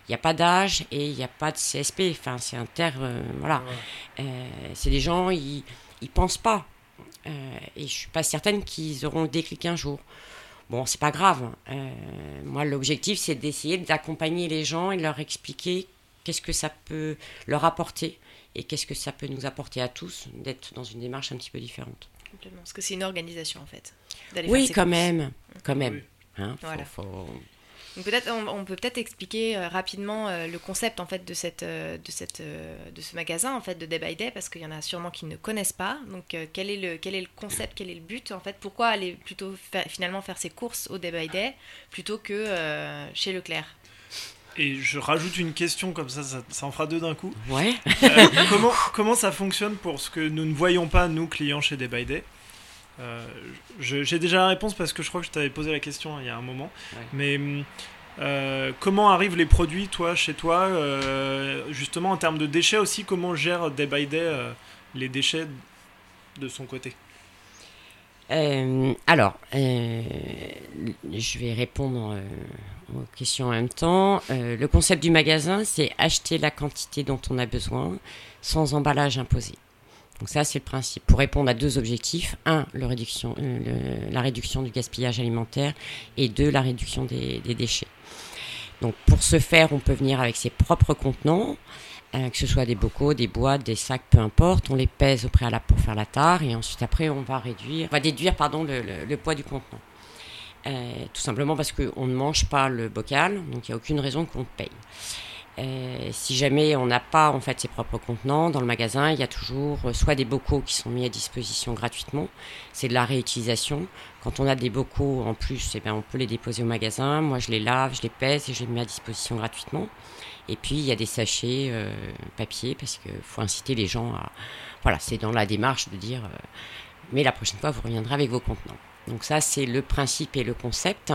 n'y a pas d'âge et il n'y a pas de CSP. Enfin, c'est un terme. voilà. C'est des gens, ils, ils pensent pas. Euh, et je suis pas certaine qu'ils auront le déclic un jour. Bon, c'est pas grave. Euh, moi, l'objectif, c'est d'essayer d'accompagner les gens et de leur expliquer qu'est-ce que ça peut leur apporter et qu'est-ce que ça peut nous apporter à tous d'être dans une démarche un petit peu différente. Complètement. Parce que c'est une organisation en fait. Oui, faire quand même, quand même. Oui. Hein, faut- Voilà. faut- peut-être on, on peut peut-être expliquer euh, rapidement euh, le concept en fait de cette euh, de cette euh, de ce magasin en fait de Day by Day parce qu'il y en a sûrement qui ne connaissent pas. Donc euh, quel est le quel est le concept, quel est le but en fait? Pourquoi aller plutôt fa- finalement faire ses courses au Day by Day plutôt que euh, chez Leclerc? Et je rajoute une question comme ça, ça, ça en fera deux d'un coup. Ouais. Euh, comment, comment ça fonctionne pour ce que nous ne voyons pas, nous, clients chez Day by Day? Euh, J'ai déjà la réponse parce que je crois que je t'avais posé la question il y a un moment. Ouais. Mais hum, euh, comment arrivent les produits, toi, chez toi euh, Justement, en termes de déchets aussi, comment gère Day by Day les déchets de son côté? Alors, je vais répondre aux questions en même temps. Le concept du magasin, c'est acheter la quantité dont on a besoin sans emballage imposé. Donc ça, c'est le principe. Pour répondre à deux objectifs. Un, la réduction du gaspillage alimentaire. Et deux, la réduction des, déchets. Donc pour ce faire, on peut venir avec ses propres contenants, euh, que ce soit des bocaux, des boîtes, des sacs, peu importe. On les pèse au préalable pour faire la tare et ensuite après on va réduire, on va déduire pardon le poids du contenant. Euh, tout simplement parce qu'on ne mange pas le bocal, donc il n'y a aucune raison qu'on paye. Si jamais on n'a pas en fait ses propres contenants dans le magasin, il y a toujours soit des bocaux qui sont mis à disposition gratuitement, c'est de la réutilisation. Quand on a des bocaux en plus, eh bien, on peut les déposer au magasin. Moi, je les lave, je les pèse et je les mets à disposition gratuitement. Et puis, il y a des sachets euh, papier parce qu'il faut inciter les gens à. Voilà, c'est dans la démarche de dire mais la prochaine fois, vous reviendrez avec vos contenants. Donc, ça, c'est le principe et le concept.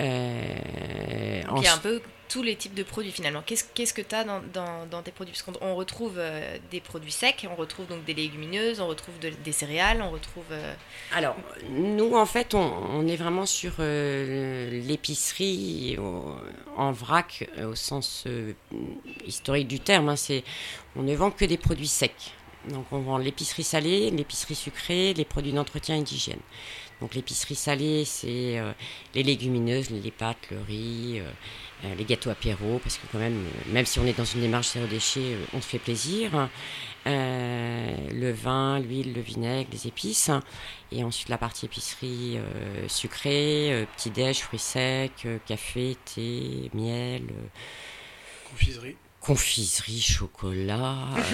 Euh, un peu tous les types de produits finalement. Qu'est-ce que tu as dans, tes produits? Parce qu'on retrouve euh, des produits secs, on retrouve donc des légumineuses, on retrouve des céréales, on retrouve... Euh, Alors, nous en fait, on, est vraiment sur euh, l'épicerie en vrac au sens historique du terme. Hein. c'est, on ne vend que des produits secs. Donc on vend l'épicerie salée, l'épicerie sucrée, les produits d'entretien et d'hygiène. Donc l'épicerie salée, c'est les légumineuses, les pâtes, le riz, euh, les gâteaux apéro, parce que quand même, euh, même si on est dans une démarche zéro déchet, euh, on se fait plaisir. le vin, l'huile, le vinaigre, les épices. Et ensuite la partie épicerie sucrée, petit-déj, fruits secs, café, thé, miel. Confiserie confiserie, chocolat, <laughs>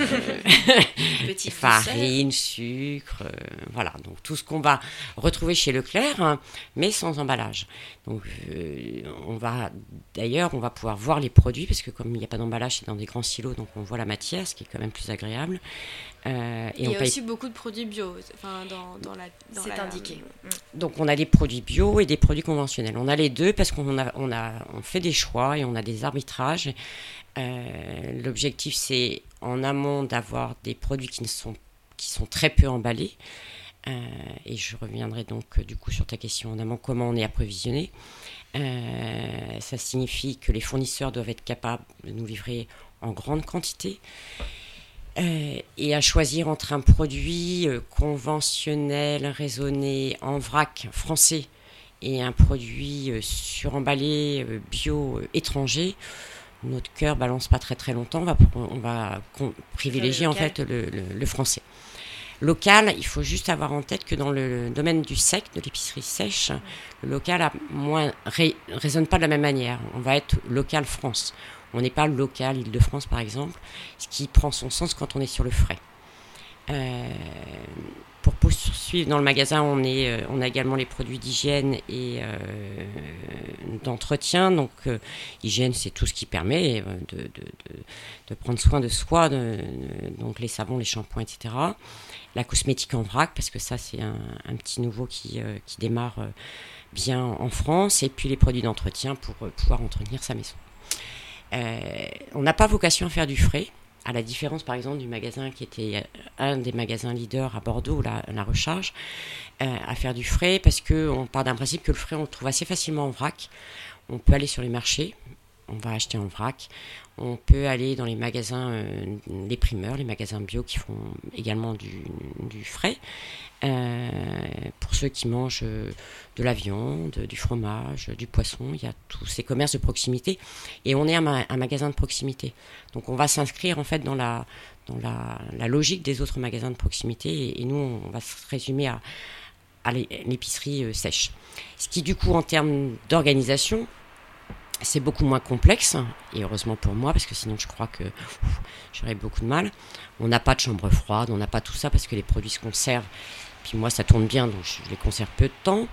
euh, farine, sucre, euh, voilà. Donc tout ce qu'on va retrouver chez Leclerc, hein, mais sans emballage. Donc euh, on va, d'ailleurs, on va pouvoir voir les produits parce que comme il n'y a pas d'emballage, c'est dans des grands silos, donc on voit la matière, ce qui est quand même plus agréable. et il y a aussi beaucoup de produits bio, enfin dans, la. C'est indiqué. Donc on a des produits bio et des produits conventionnels. On a les deux parce qu'on a, on a, on fait des choix et on a des arbitrages. Euh, l'objectif, c'est en amont d'avoir des produits qui, sont, qui sont très peu emballés. Euh, et je reviendrai donc du coup sur ta question en amont, comment on est approvisionné. Euh, ça signifie que les fournisseurs doivent être capables de nous livrer en grande quantité. et à choisir entre un produit conventionnel, raisonné, en vrac français et un produit suremballé, bio, étranger, notre cœur balance pas très très longtemps, on va, on va privilégier en fait le, français. Local, il faut juste avoir en tête que dans le domaine du sec, de l'épicerie sèche, le local a moins, résonne pas de la même manière. On va être local France. On n'est pas local Île-de-France par exemple, ce qui prend son sens quand on est sur le frais. Euh, poursuivre dans le magasin, euh, on a également les produits d'hygiène et euh, d'entretien. Donc, hygiène, c'est tout ce qui permet de, prendre soin de soi, donc les savons, les shampoings, etc. La cosmétique en vrac, parce que ça, c'est un, petit nouveau qui démarre bien en France. Et puis les produits d'entretien pour pouvoir entretenir sa maison. on n'a pas vocation à faire du frais à la différence par exemple du magasin qui était euh, un des magasins leaders à Bordeaux, la, la recharge, euh, à faire du frais parce qu'on part d'un principe que le frais on le trouve assez facilement en vrac. On peut aller sur les marchés, on va acheter en vrac. On peut aller dans les magasins, euh, les primeurs, les magasins bio qui font également du, frais. Euh, pour ceux qui mangent de la viande, du fromage, du poisson, il y a tous ces commerces de proximité. Et on est un, magasin de proximité. Donc on va s'inscrire en fait dans la, dans la, logique des autres magasins de proximité. Et, nous, on va se résumer à, à l'épicerie euh, sèche. Ce qui du coup en termes d'organisation, c'est beaucoup moins complexe, et heureusement pour moi, parce que sinon je crois que j'aurais beaucoup de mal. On n'a pas de chambre froide, on n'a pas tout ça parce que les produits se conservent. Puis moi, ça tourne bien, donc je les conserve peu de temps.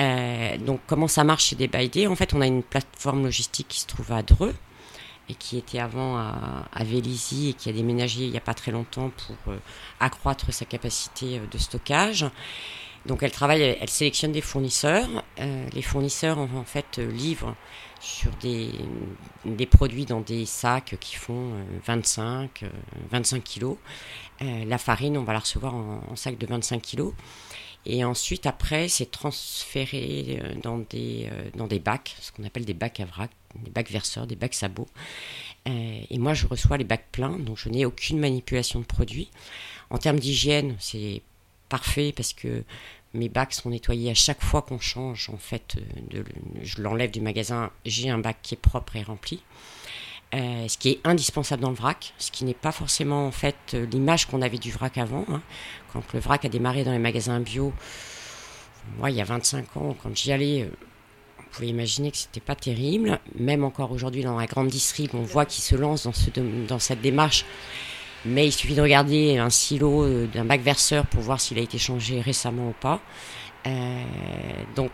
Euh, donc comment ça marche chez Baïdés En fait, on a une plateforme logistique qui se trouve à Dreux et qui était avant à, à Vélizy et qui a déménagé il n'y a pas très longtemps pour euh, accroître sa capacité euh, de stockage. Donc elle travaille, elle sélectionne des fournisseurs. les fournisseurs en fait livrent sur des, des, produits dans des sacs qui font 25, euh, 25 euh, kilos. Euh, la farine, on va la recevoir en, sac de 25 kilos. Et ensuite, après, c'est transféré dans des, dans des bacs, ce qu'on appelle des bacs à des bacs verseurs, des bacs sabots. et moi, je reçois les bacs pleins, donc je n'ai aucune manipulation de produits. En termes d'hygiène, c'est parfait parce que mes bacs sont nettoyés à chaque fois qu'on change. En fait, euh, je l'enlève du magasin, j'ai un bac qui est propre et rempli. Euh, ce qui est indispensable dans le vrac, ce qui n'est pas forcément en fait euh, l'image qu'on avait du vrac avant. Hein. Quand le vrac a démarré dans les magasins bio, moi il y a 25 ans, quand j'y allais, vous pouvez imaginer que c'était pas terrible. Même encore aujourd'hui dans la grande distrib, on voit qu'ils se lancent dans, ce, dans cette démarche. Mais il suffit de regarder un silo euh, d'un bac verseur pour voir s'il a été changé récemment ou pas. Euh, donc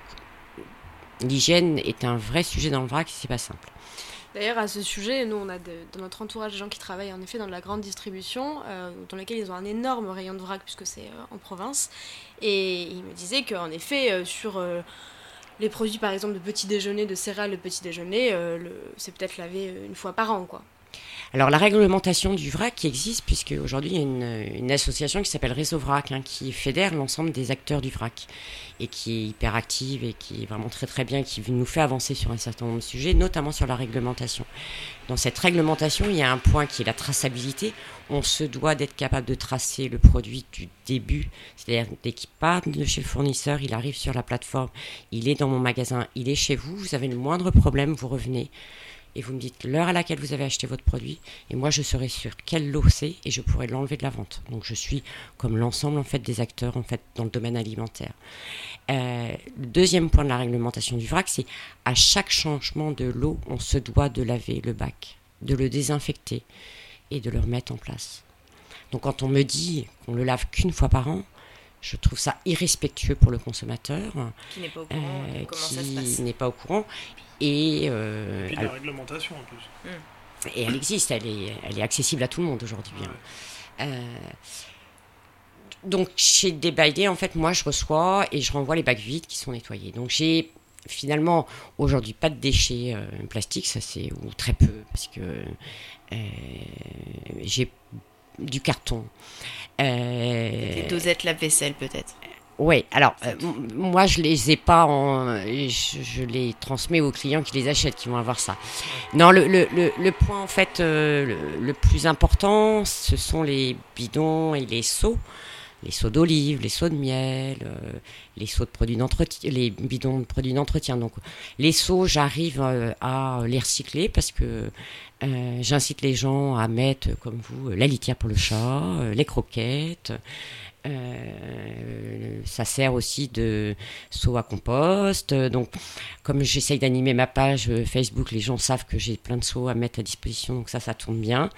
l'hygiène est un vrai sujet dans le vrac, c'est pas simple. D'ailleurs, à ce sujet, nous, on a dans notre entourage des gens qui travaillent en effet dans la grande distribution, euh, dans laquelle ils ont un énorme rayon de vrac puisque c'est en province. Et ils me disaient qu'en effet, sur les produits par exemple de petit déjeuner, de céréales de petit déjeuner, c'est peut-être lavé une fois par an. quoi. Alors la réglementation du vrac qui existe, puisque aujourd'hui il y a une, association qui s'appelle Réseau Vrac, hein, qui fédère l'ensemble des acteurs du vrac, et qui est hyper active et qui est vraiment très très bien, qui nous fait avancer sur un certain nombre de sujets, notamment sur la réglementation. Dans cette réglementation, il y a un point qui est la traçabilité. On se doit d'être capable de tracer le produit du début, c'est-à-dire dès qu'il part de chez le fournisseur, il arrive sur la plateforme, il est dans mon magasin, il est chez vous, vous avez le moindre problème, vous revenez et vous me dites l'heure à laquelle vous avez acheté votre produit et moi je serai sûr quel lot c'est et je pourrai l'enlever de la vente. Donc je suis comme l'ensemble en fait des acteurs en fait dans le domaine alimentaire. Euh, le deuxième point de la réglementation du vrac, c'est à chaque changement de lot, on se doit de laver le bac, de le désinfecter et de le remettre en place. Donc quand on me dit qu'on le lave qu'une fois par an, je trouve ça irrespectueux pour le consommateur. Qui n'est pas au courant. Euh, qui n'est pas au courant. Et, euh, la réglementation en plus. Hmm. Et elle existe, elle est, elle est accessible à tout le monde aujourd'hui. Hein. Euh, donc chez Day en fait, moi je reçois et je renvoie les bacs vides qui sont nettoyés. Donc j'ai finalement aujourd'hui pas de déchets euh, plastiques, ça c'est ou très peu parce que euh, j'ai du carton. Des dosettes lave-vaisselle peut-être. Oui, alors euh, moi je les ai pas en, je, les transmets aux clients qui les achètent, qui vont avoir ça. Non, le, le, le, point en fait euh, le, plus important, ce sont les bidons et les seaux, les seaux d'olive, les seaux de miel, euh, les seaux de produits d'entretien, les bidons de produits d'entretien. Donc les seaux, j'arrive à les recycler parce que j'incite les gens à mettre, comme vous, la litière pour le chat, les croquettes. Euh, ça sert aussi de seau à compost. Donc, comme j'essaye d'animer ma page Facebook, les gens savent que j'ai plein de seaux à mettre à disposition, donc ça, ça tourne bien.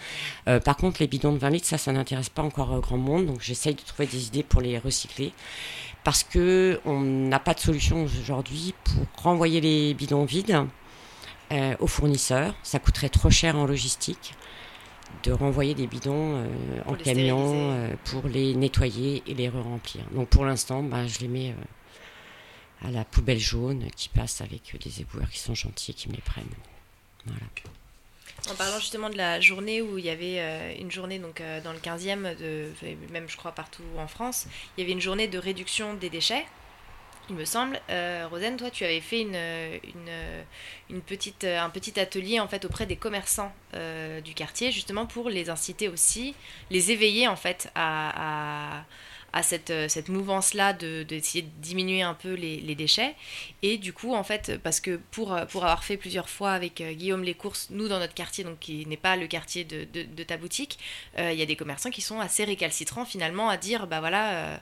Euh, par contre, les bidons de 20 litres, ça, ça n'intéresse pas encore grand monde, donc j'essaye de trouver des idées pour les recycler. Parce que on n'a pas de solution aujourd'hui pour renvoyer les bidons vides euh, aux fournisseurs. Ça coûterait trop cher en logistique de renvoyer des bidons euh, en camion euh, pour les nettoyer et les re-remplir. Donc pour l'instant, bah, je les mets à la poubelle jaune qui passe avec des éboueurs qui sont gentils et qui me les prennent. Voilà. En parlant justement de la journée où il y avait une journée donc dans le 15e, de, même je crois partout en France, il y avait une journée de réduction des déchets il me semble. Euh, Rosen, toi, tu avais fait une, une, petite, un petit atelier en fait auprès des commerçants euh, du quartier, justement pour les inciter aussi, les éveiller en fait à, à, cette, cette mouvance-là d'essayer de, de, diminuer un peu les, les, déchets. Et du coup, en fait, parce que pour, pour avoir fait plusieurs fois avec euh, Guillaume les courses, nous dans notre quartier, donc qui n'est pas le quartier de, de, de ta boutique, il y a des commerçants qui sont assez récalcitrants finalement à dire, bah voilà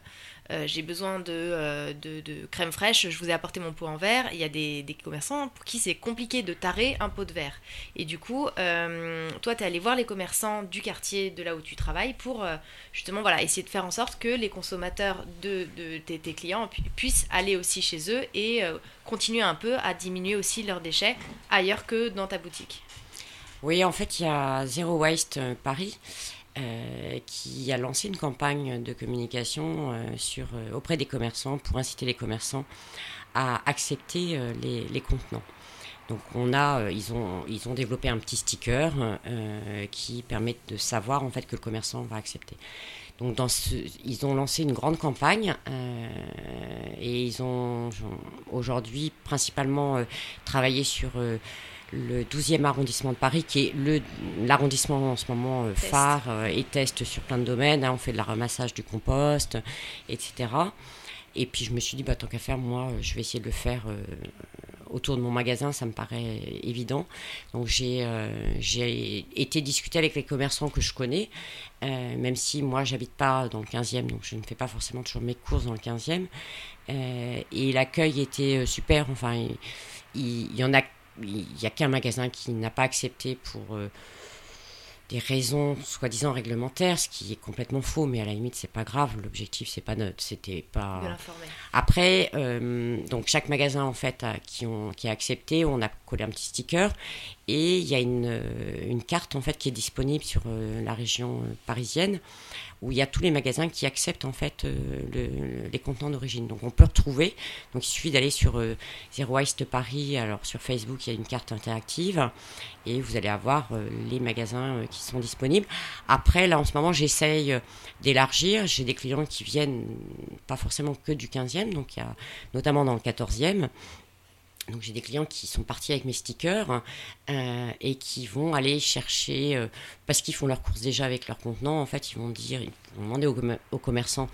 euh, j'ai besoin euh, de, de, crème fraîche, je vous ai apporté mon pot en verre. Il y a des, commerçants pour qui c'est compliqué de tarer un pot de verre. Et du coup, euh, toi, tu es allé voir les commerçants du quartier de là où tu travailles pour justement voilà, essayer de faire en sorte que les consommateurs de, de tes, clients puissent aller aussi chez eux et continuer un peu à diminuer aussi leurs déchets ailleurs que dans ta boutique. Oui, en fait, il y a Zero Waste Paris euh, qui a lancé une campagne de communication euh, euh, auprès des commerçants pour inciter les commerçants à accepter les, contenants. Donc on a, ils, ont, ils ont développé un petit sticker qui permet de savoir en fait que le commerçant va accepter. Donc ils ont lancé une grande campagne et ils ont aujourd'hui principalement travaillé sur le 12e arrondissement de Paris, qui est l'arrondissement en ce moment euh, phare euh, et teste sur plein de domaines. Hein. on fait de la ramassage du compost, etc. Et puis je me suis dit, bah, tant qu'à faire, moi, je vais essayer de le faire autour de mon magasin, ça me paraît évident. Donc j'ai été discuter avec les commerçants que je connais, même si moi j'habite pas dans le 15e, donc je ne fais pas forcément toujours mes courses dans le 15e. et l'accueil était super. Enfin, il, y en a, il y a qu'un magasin qui n'a pas accepté pour des raisons soi-disant réglementaires, ce qui est complètement faux, mais à la limite c'est pas grave. L'objectif c'est pas notre, c'était pas. Après, euh, donc chaque magasin en fait qui ont qui a accepté, on a collé un petit sticker et il y a une, euh, une carte en fait qui est disponible sur euh, la région parisienne où il y a tous les magasins qui acceptent en fait euh, les contenants d'origine. Donc on peut retrouver, donc il suffit d'aller sur euh, Zero Waste Paris, alors sur Facebook il y a une carte interactive et vous allez avoir euh, les magasins qui sont disponibles. Après là en ce moment j'essaye d'élargir, j'ai des clients qui viennent pas forcément que du 15e, donc il y a notamment dans le 14e donc j'ai des clients qui sont partis avec mes stickers euh, et qui vont aller chercher, euh, parce qu'ils font leurs courses déjà avec leurs contenants, en fait ils vont dire, ils vont demander aux, commerçants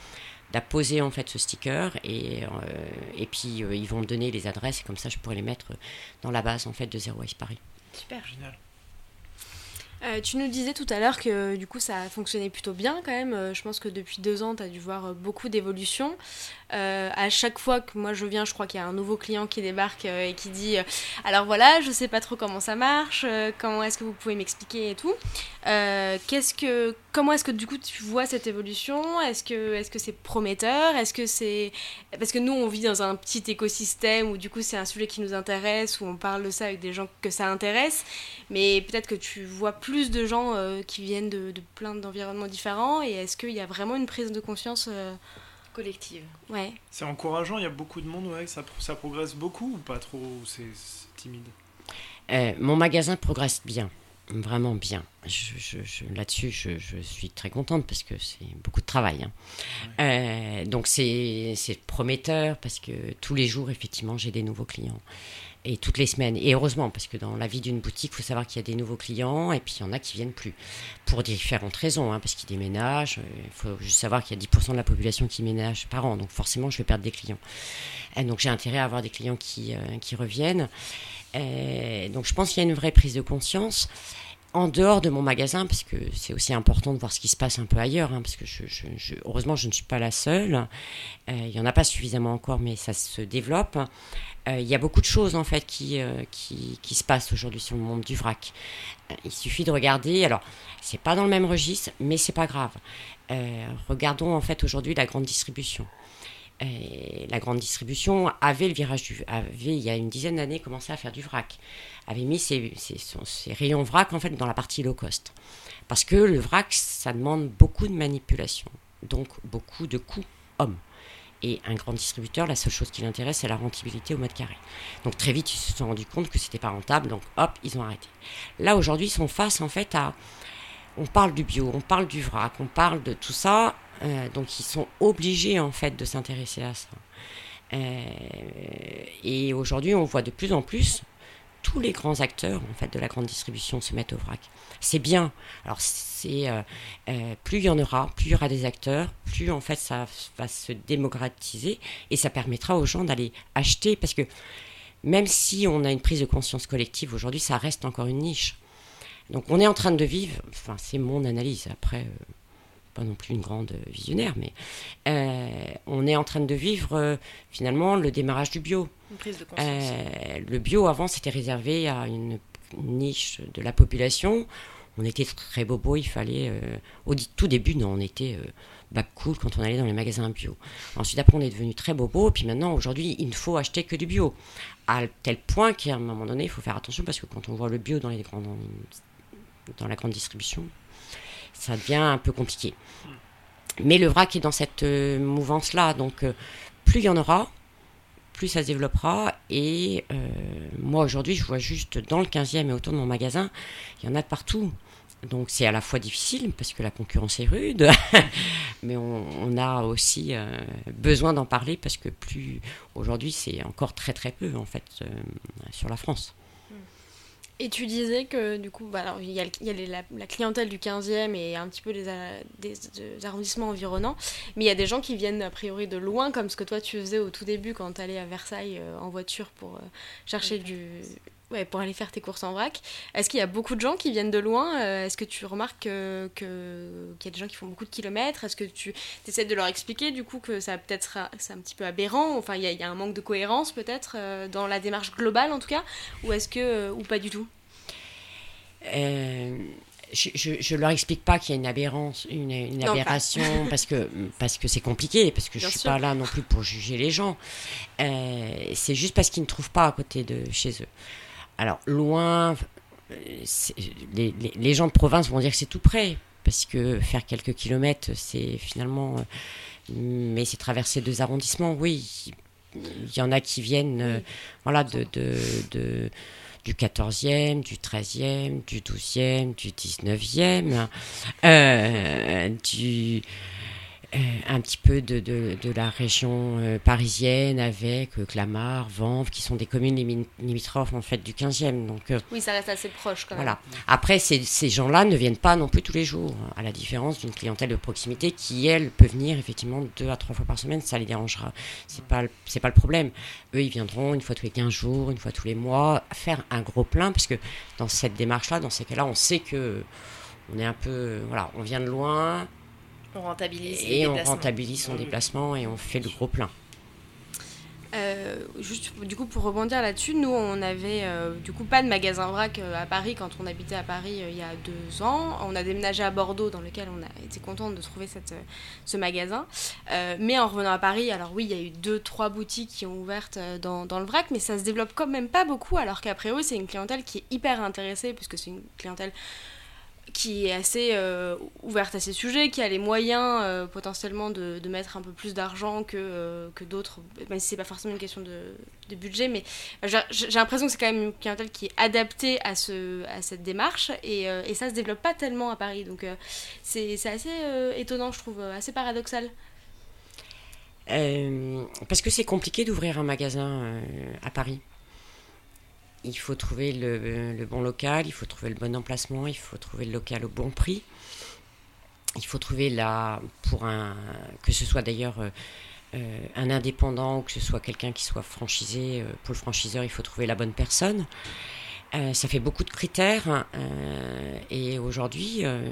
d'apposer en fait ce sticker et, euh, et puis ils vont me donner les adresses et comme ça je pourrais les mettre dans la base en fait de Zero Waste Paris. Super. Génial. Euh, tu nous disais tout à l'heure que du coup ça a fonctionné plutôt bien quand même. Euh, je pense que depuis deux ans, tu as dû voir euh, beaucoup d'évolutions. À chaque fois que moi je viens, je crois qu'il y a un nouveau client qui débarque et qui dit Alors voilà, je sais pas trop comment ça marche, comment est-ce que vous pouvez m'expliquer et tout. comment est-ce que du coup tu vois cette évolution? Est-ce que est-ce que c'est prometteur? Est-ce que c'est parce que nous on vit dans un petit écosystème où du coup c'est un sujet qui nous intéresse où on parle de ça avec des gens que ça intéresse, mais peut-être que tu vois plus de gens euh, qui viennent de, plein d'environnements différents. Et est-ce qu'il y a vraiment une prise de conscience euh, collective Ouais. C'est encourageant, il y a beaucoup de monde, ouais, ça, ça progresse beaucoup ou pas trop C'est timide? Euh, Mon magasin progresse bien, vraiment bien. Je, Là-dessus, je, suis très contente parce que c'est beaucoup de travail. Hein. donc c'est prometteur parce que tous les jours, effectivement, j'ai des nouveaux clients et toutes les semaines. Et heureusement, parce que dans la vie d'une boutique, il faut savoir qu'il y a des nouveaux clients et puis il y en a qui viennent plus. Pour différentes raisons, hein, parce qu'ils déménagent. Euh, il faut juste savoir qu'il y a 10% de la population qui ménage par an. Donc forcément, je vais perdre des clients. Et donc j'ai intérêt à avoir des clients qui, euh, qui reviennent. Et donc je pense qu'il y a une vraie prise de conscience en dehors de mon magasin, parce que c'est aussi important de voir ce qui se passe un peu ailleurs, hein, parce que heureusement je ne suis pas la seule. Euh, il n'y en a pas suffisamment encore, mais ça se développe. Euh, il y a beaucoup de choses en fait qui, euh, qui, qui, se passent aujourd'hui sur le monde du vrac. Il suffit de regarder. Alors, c'est pas dans le même registre, mais c'est pas grave. regardons en fait aujourd'hui la grande distribution. La grande distribution avait le virage du, avait il y a une dizaine d'années commencé à faire du vrac, avait mis ses, rayons vrac en fait dans la partie low cost, parce que le vrac ça demande beaucoup de manipulation, donc beaucoup de coûts hommes. Et un grand distributeur, la seule chose qui l'intéresse, c'est la rentabilité au mètre carré. Donc très vite, ils se sont rendus compte que c'était pas rentable, donc hop, ils ont arrêté. Là, aujourd'hui, ils sont face en fait à. On parle du bio, on parle du vrac, on parle de tout ça, euh, donc ils sont obligés en fait de s'intéresser à ça. Euh, et aujourd'hui, on voit de plus en plus tous les grands acteurs en fait de la grande distribution se mettent au vrac. C'est bien. Alors c'est euh, plus il y en aura, plus il y aura des acteurs, plus en fait ça va se démocratiser et ça permettra aux gens d'aller acheter parce que même si on a une prise de conscience collective aujourd'hui, ça reste encore une niche. Donc on est en train de vivre, enfin c'est mon analyse, après pas non plus une grande visionnaire, mais on est en train de vivre finalement le démarrage du bio. Une prise de conscience. le bio avant c'était réservé à une niche de la population. On était très bobo, il fallait. Euh, au tout début, non, on était euh, bac cool quand on allait dans les magasins bio. Ensuite, après, on est devenu très bobo, et puis maintenant, aujourd'hui, il ne faut acheter que du bio. À tel point qu'à un moment donné, il faut faire attention parce que quand on voit le bio dans, les grandes, dans la grande distribution, ça devient un peu compliqué. Mais le vrac est dans cette euh, mouvance-là, donc plus il y en aura, plus ça se développera. Et euh, moi, aujourd'hui, je vois juste dans le 15e et autour de mon magasin, il y en a de partout. Donc c'est à la fois difficile parce que la concurrence est rude, <laughs> mais on, a aussi euh, besoin d'en parler parce que plus aujourd'hui c'est encore très très peu en fait euh, sur la France. Et tu disais que du coup, bah, alors, il y a, il y a les- la, la clientèle du 15e et un petit peu des- des arrondissements environnants, mais il y a des gens qui viennent a priori de loin, comme ce que toi tu faisais au tout début quand tu allais à Versailles euh, en voiture pour euh, chercher du. Ouais, pour aller faire tes courses en vrac. Est-ce qu'il y a beaucoup de gens qui viennent de loin Euh, Est-ce que tu remarques que- que- qu'il y a des gens qui font beaucoup de kilomètres? Est-ce que tu essaies de leur expliquer du coup que ça peut-être c'est un petit peu aberrant? Enfin, il y, a- il y a un manque de cohérence peut-être euh, dans la démarche globale en tout cas? Ou est-ce que. euh, ou pas du tout? Euh, je, je leur explique pas qu'il y a une aberrance, une, une Non, pas. aberration, <laughs> parce que parce que c'est compliqué, parce que Bien je suis sûr. pas là non plus pour juger les gens. Euh, c'est juste parce qu'ils ne trouvent pas à côté de chez eux. Alors loin, euh, les, gens de province vont dire que c'est tout près, parce que faire quelques kilomètres, c'est finalement, euh, mais c'est traverser deux arrondissements, oui. Il y en a qui viennent, euh, voilà, de, du 14e, du 13e, du 12e, du 19e, euh, du, un petit peu de, de, de la région euh, parisienne avec euh, Clamart, Vanves, qui sont des communes limi- limitrophes en fait du 15e. Donc euh, Oui, ça reste assez proche quand même. voilà. Après, ces, ces gens-là ne viennent pas non plus tous les jours, à la différence d'une clientèle de proximité qui, elle, peut venir effectivement deux à trois fois par semaine, ça les dérangera. C'est pas, pas le problème. Eux, ils viendront une fois tous les 15 jours, une fois tous les mois, faire un gros plein, parce que dans cette démarche-là, dans ces cas-là, on sait que on est un peu, voilà, on vient de loin On rentabilise les et on rentabilise son déplacement et on fait le gros plein. Euh, juste du coup pour rebondir là-dessus, nous on avait euh, du coup pas de magasin vrac euh, à Paris quand on habitait à Paris euh, il y a deux ans. On a déménagé à Bordeaux dans lequel on a été content de trouver cette, ce magasin. Euh, mais en revenant à Paris, alors oui il y a eu deux trois boutiques qui ont ouvert euh, dans, dans le vrac, mais ça se développe quand même pas beaucoup. Alors qu'après eux c'est une clientèle qui est hyper intéressée puisque c'est une clientèle qui est assez euh, ouverte à ces sujets, qui a les moyens euh, potentiellement de, mettre un peu plus d'argent que, euh, que d'autres, même si c'est pas forcément une question de, budget, mais j'ai l'impression que c'est quand même une clientèle qui est adaptée à, ce, à cette démarche, et, et ça se développe pas tellement à Paris, donc c'est assez étonnant, je trouve, assez paradoxal. Parce que c'est compliqué d'ouvrir un magasin à Paris. Il faut trouver le, le bon local, il faut trouver le bon emplacement, il faut trouver le local au bon prix. Il faut trouver la pour un que ce soit d'ailleurs euh, euh, un indépendant ou que ce soit quelqu'un qui soit franchisé. euh, pour le franchiseur, il faut trouver la bonne personne. Euh, ça fait beaucoup de critères hein, euh, et aujourd'hui, euh,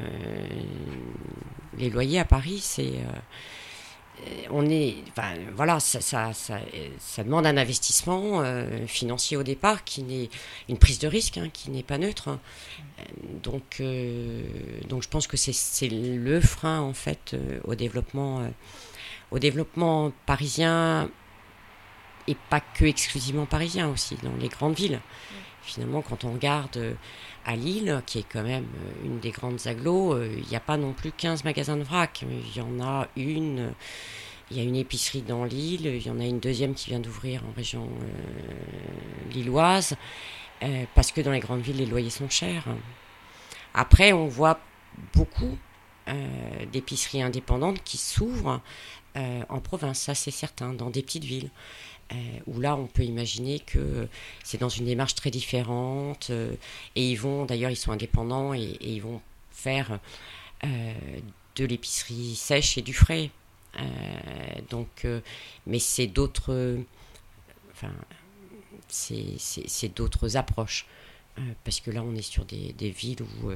les loyers à Paris, c'est euh, on est, enfin, voilà, ça, ça, ça, ça demande un investissement euh, financier au départ qui n'est une prise de risque, hein, qui n'est pas neutre. hein. Euh, Donc, euh, donc, je pense que c'est- c'est le frein en fait euh, au développement, euh, au développement parisien et pas que exclusivement parisien aussi dans les grandes villes. Finalement, quand on regarde euh, à Lille, qui est quand même euh, une des grandes agglos, euh, il n'y a pas non plus 15 magasins de vrac. Il y en a une. Il y a une épicerie dans Lille, il y en a une deuxième qui vient d'ouvrir en région euh, lilloise, parce que dans les grandes villes, les loyers sont chers. Après, on voit beaucoup d'épiceries indépendantes qui s'ouvrent en province, ça c'est certain, dans des petites villes. Euh, où là, on peut imaginer que c'est dans une démarche très différente, euh, et ils vont, d'ailleurs, ils sont indépendants et, ils vont faire euh, de l'épicerie sèche et du frais. Donc, mais c'est d'autres, enfin, c'est, d'autres approches. Parce que là, on est sur des, villes où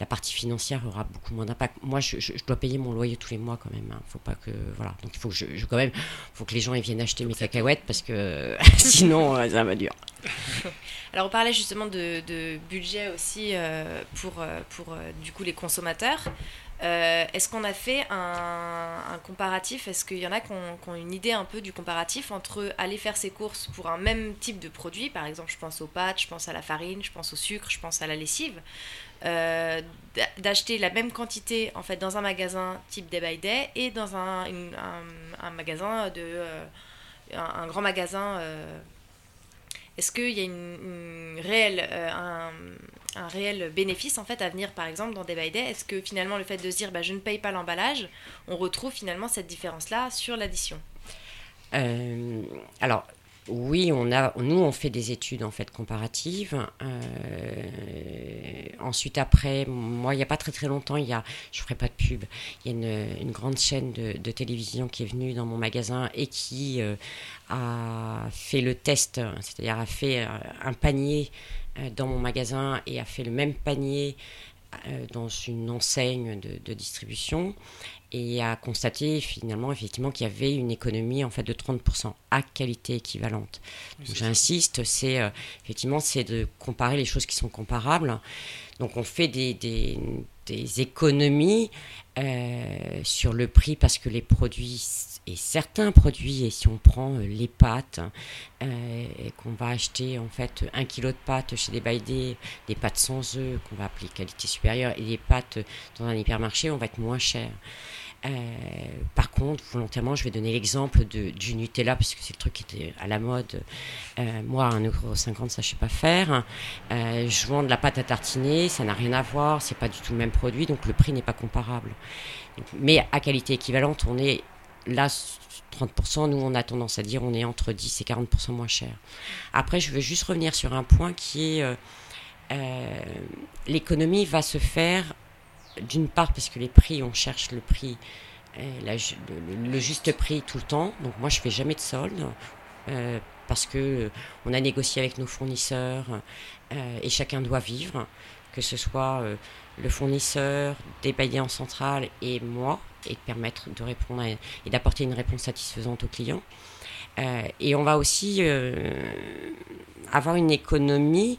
la partie financière aura beaucoup moins d'impact. Moi, je, dois payer mon loyer tous les mois quand même. hein. Faut pas que voilà. Donc il faut que les gens ils viennent acheter mes cacahuètes parce que <laughs> sinon euh, ça va dur. <laughs> Alors on parlait justement de, budget aussi euh, pour, euh, pour du coup les consommateurs. Est-ce qu'on a fait un, comparatif? Est-ce qu'il y en a qui ont une idée un peu du comparatif entre aller faire ses courses pour un même type de produit, par exemple je pense aux pâtes, je pense à la farine, je pense au sucre, je pense à la lessive, euh, d'a- d'acheter la même quantité en fait dans un magasin type Day by Day et dans un, un, magasin de euh, un, grand magasin euh, est-ce qu'il y a une, un, réel bénéfice en fait à venir par exemple dans Day Day? Est-ce que finalement le fait de se dire bah, je ne paye pas l'emballage, on retrouve finalement cette différence-là sur l'addition? Alors, oui, on a, nous, on fait des études en fait comparatives. Euh, ensuite, après, moi, il n'y a pas très longtemps, il y a, je ferai pas de pub, il y a une, grande chaîne de, télévision qui est venue dans mon magasin et qui euh, a fait le test, c'est-à-dire a fait euh, un panier dans mon magasin et a fait le même panier dans une enseigne de distribution et a constaté finalement effectivement qu'il y avait une économie en fait de 30% à qualité équivalente. J'insiste, c'est euh, effectivement c'est de comparer les choses qui sont comparables. Donc on fait des, des, des économies euh, sur le prix parce que les produits et certains produits, et si on prend euh, les pâtes, euh, qu'on va acheter en fait un kilo de pâtes chez des baïdés, des pâtes sans œufs qu'on va appeler qualité supérieure, et des pâtes dans un hypermarché, on va être moins cher. Euh, par contre, volontairement, je vais donner l'exemple du Nutella, parce que c'est le truc qui était à la mode. Euh, moi, 1,50€, ça, je sais pas faire. Euh, je vends de la pâte à tartiner, ça n'a rien à voir, c'est pas du tout le même produit, donc le prix n'est pas comparable. Mais à qualité équivalente, on est là 30%, nous on a tendance à dire on est entre 10 et 40% moins cher. Après, je veux juste revenir sur un point qui est l'économie va se faire d'une part parce que les prix, on cherche le prix, euh, le, juste prix tout le temps. Donc moi, je fais jamais de solde euh, parce que euh, on a négocié avec nos fournisseurs et chacun doit vivre, que ce soit le fournisseur, des en centrale et moi, et permettre de répondre et d'apporter une réponse satisfaisante aux clients. et on va aussi avoir une économie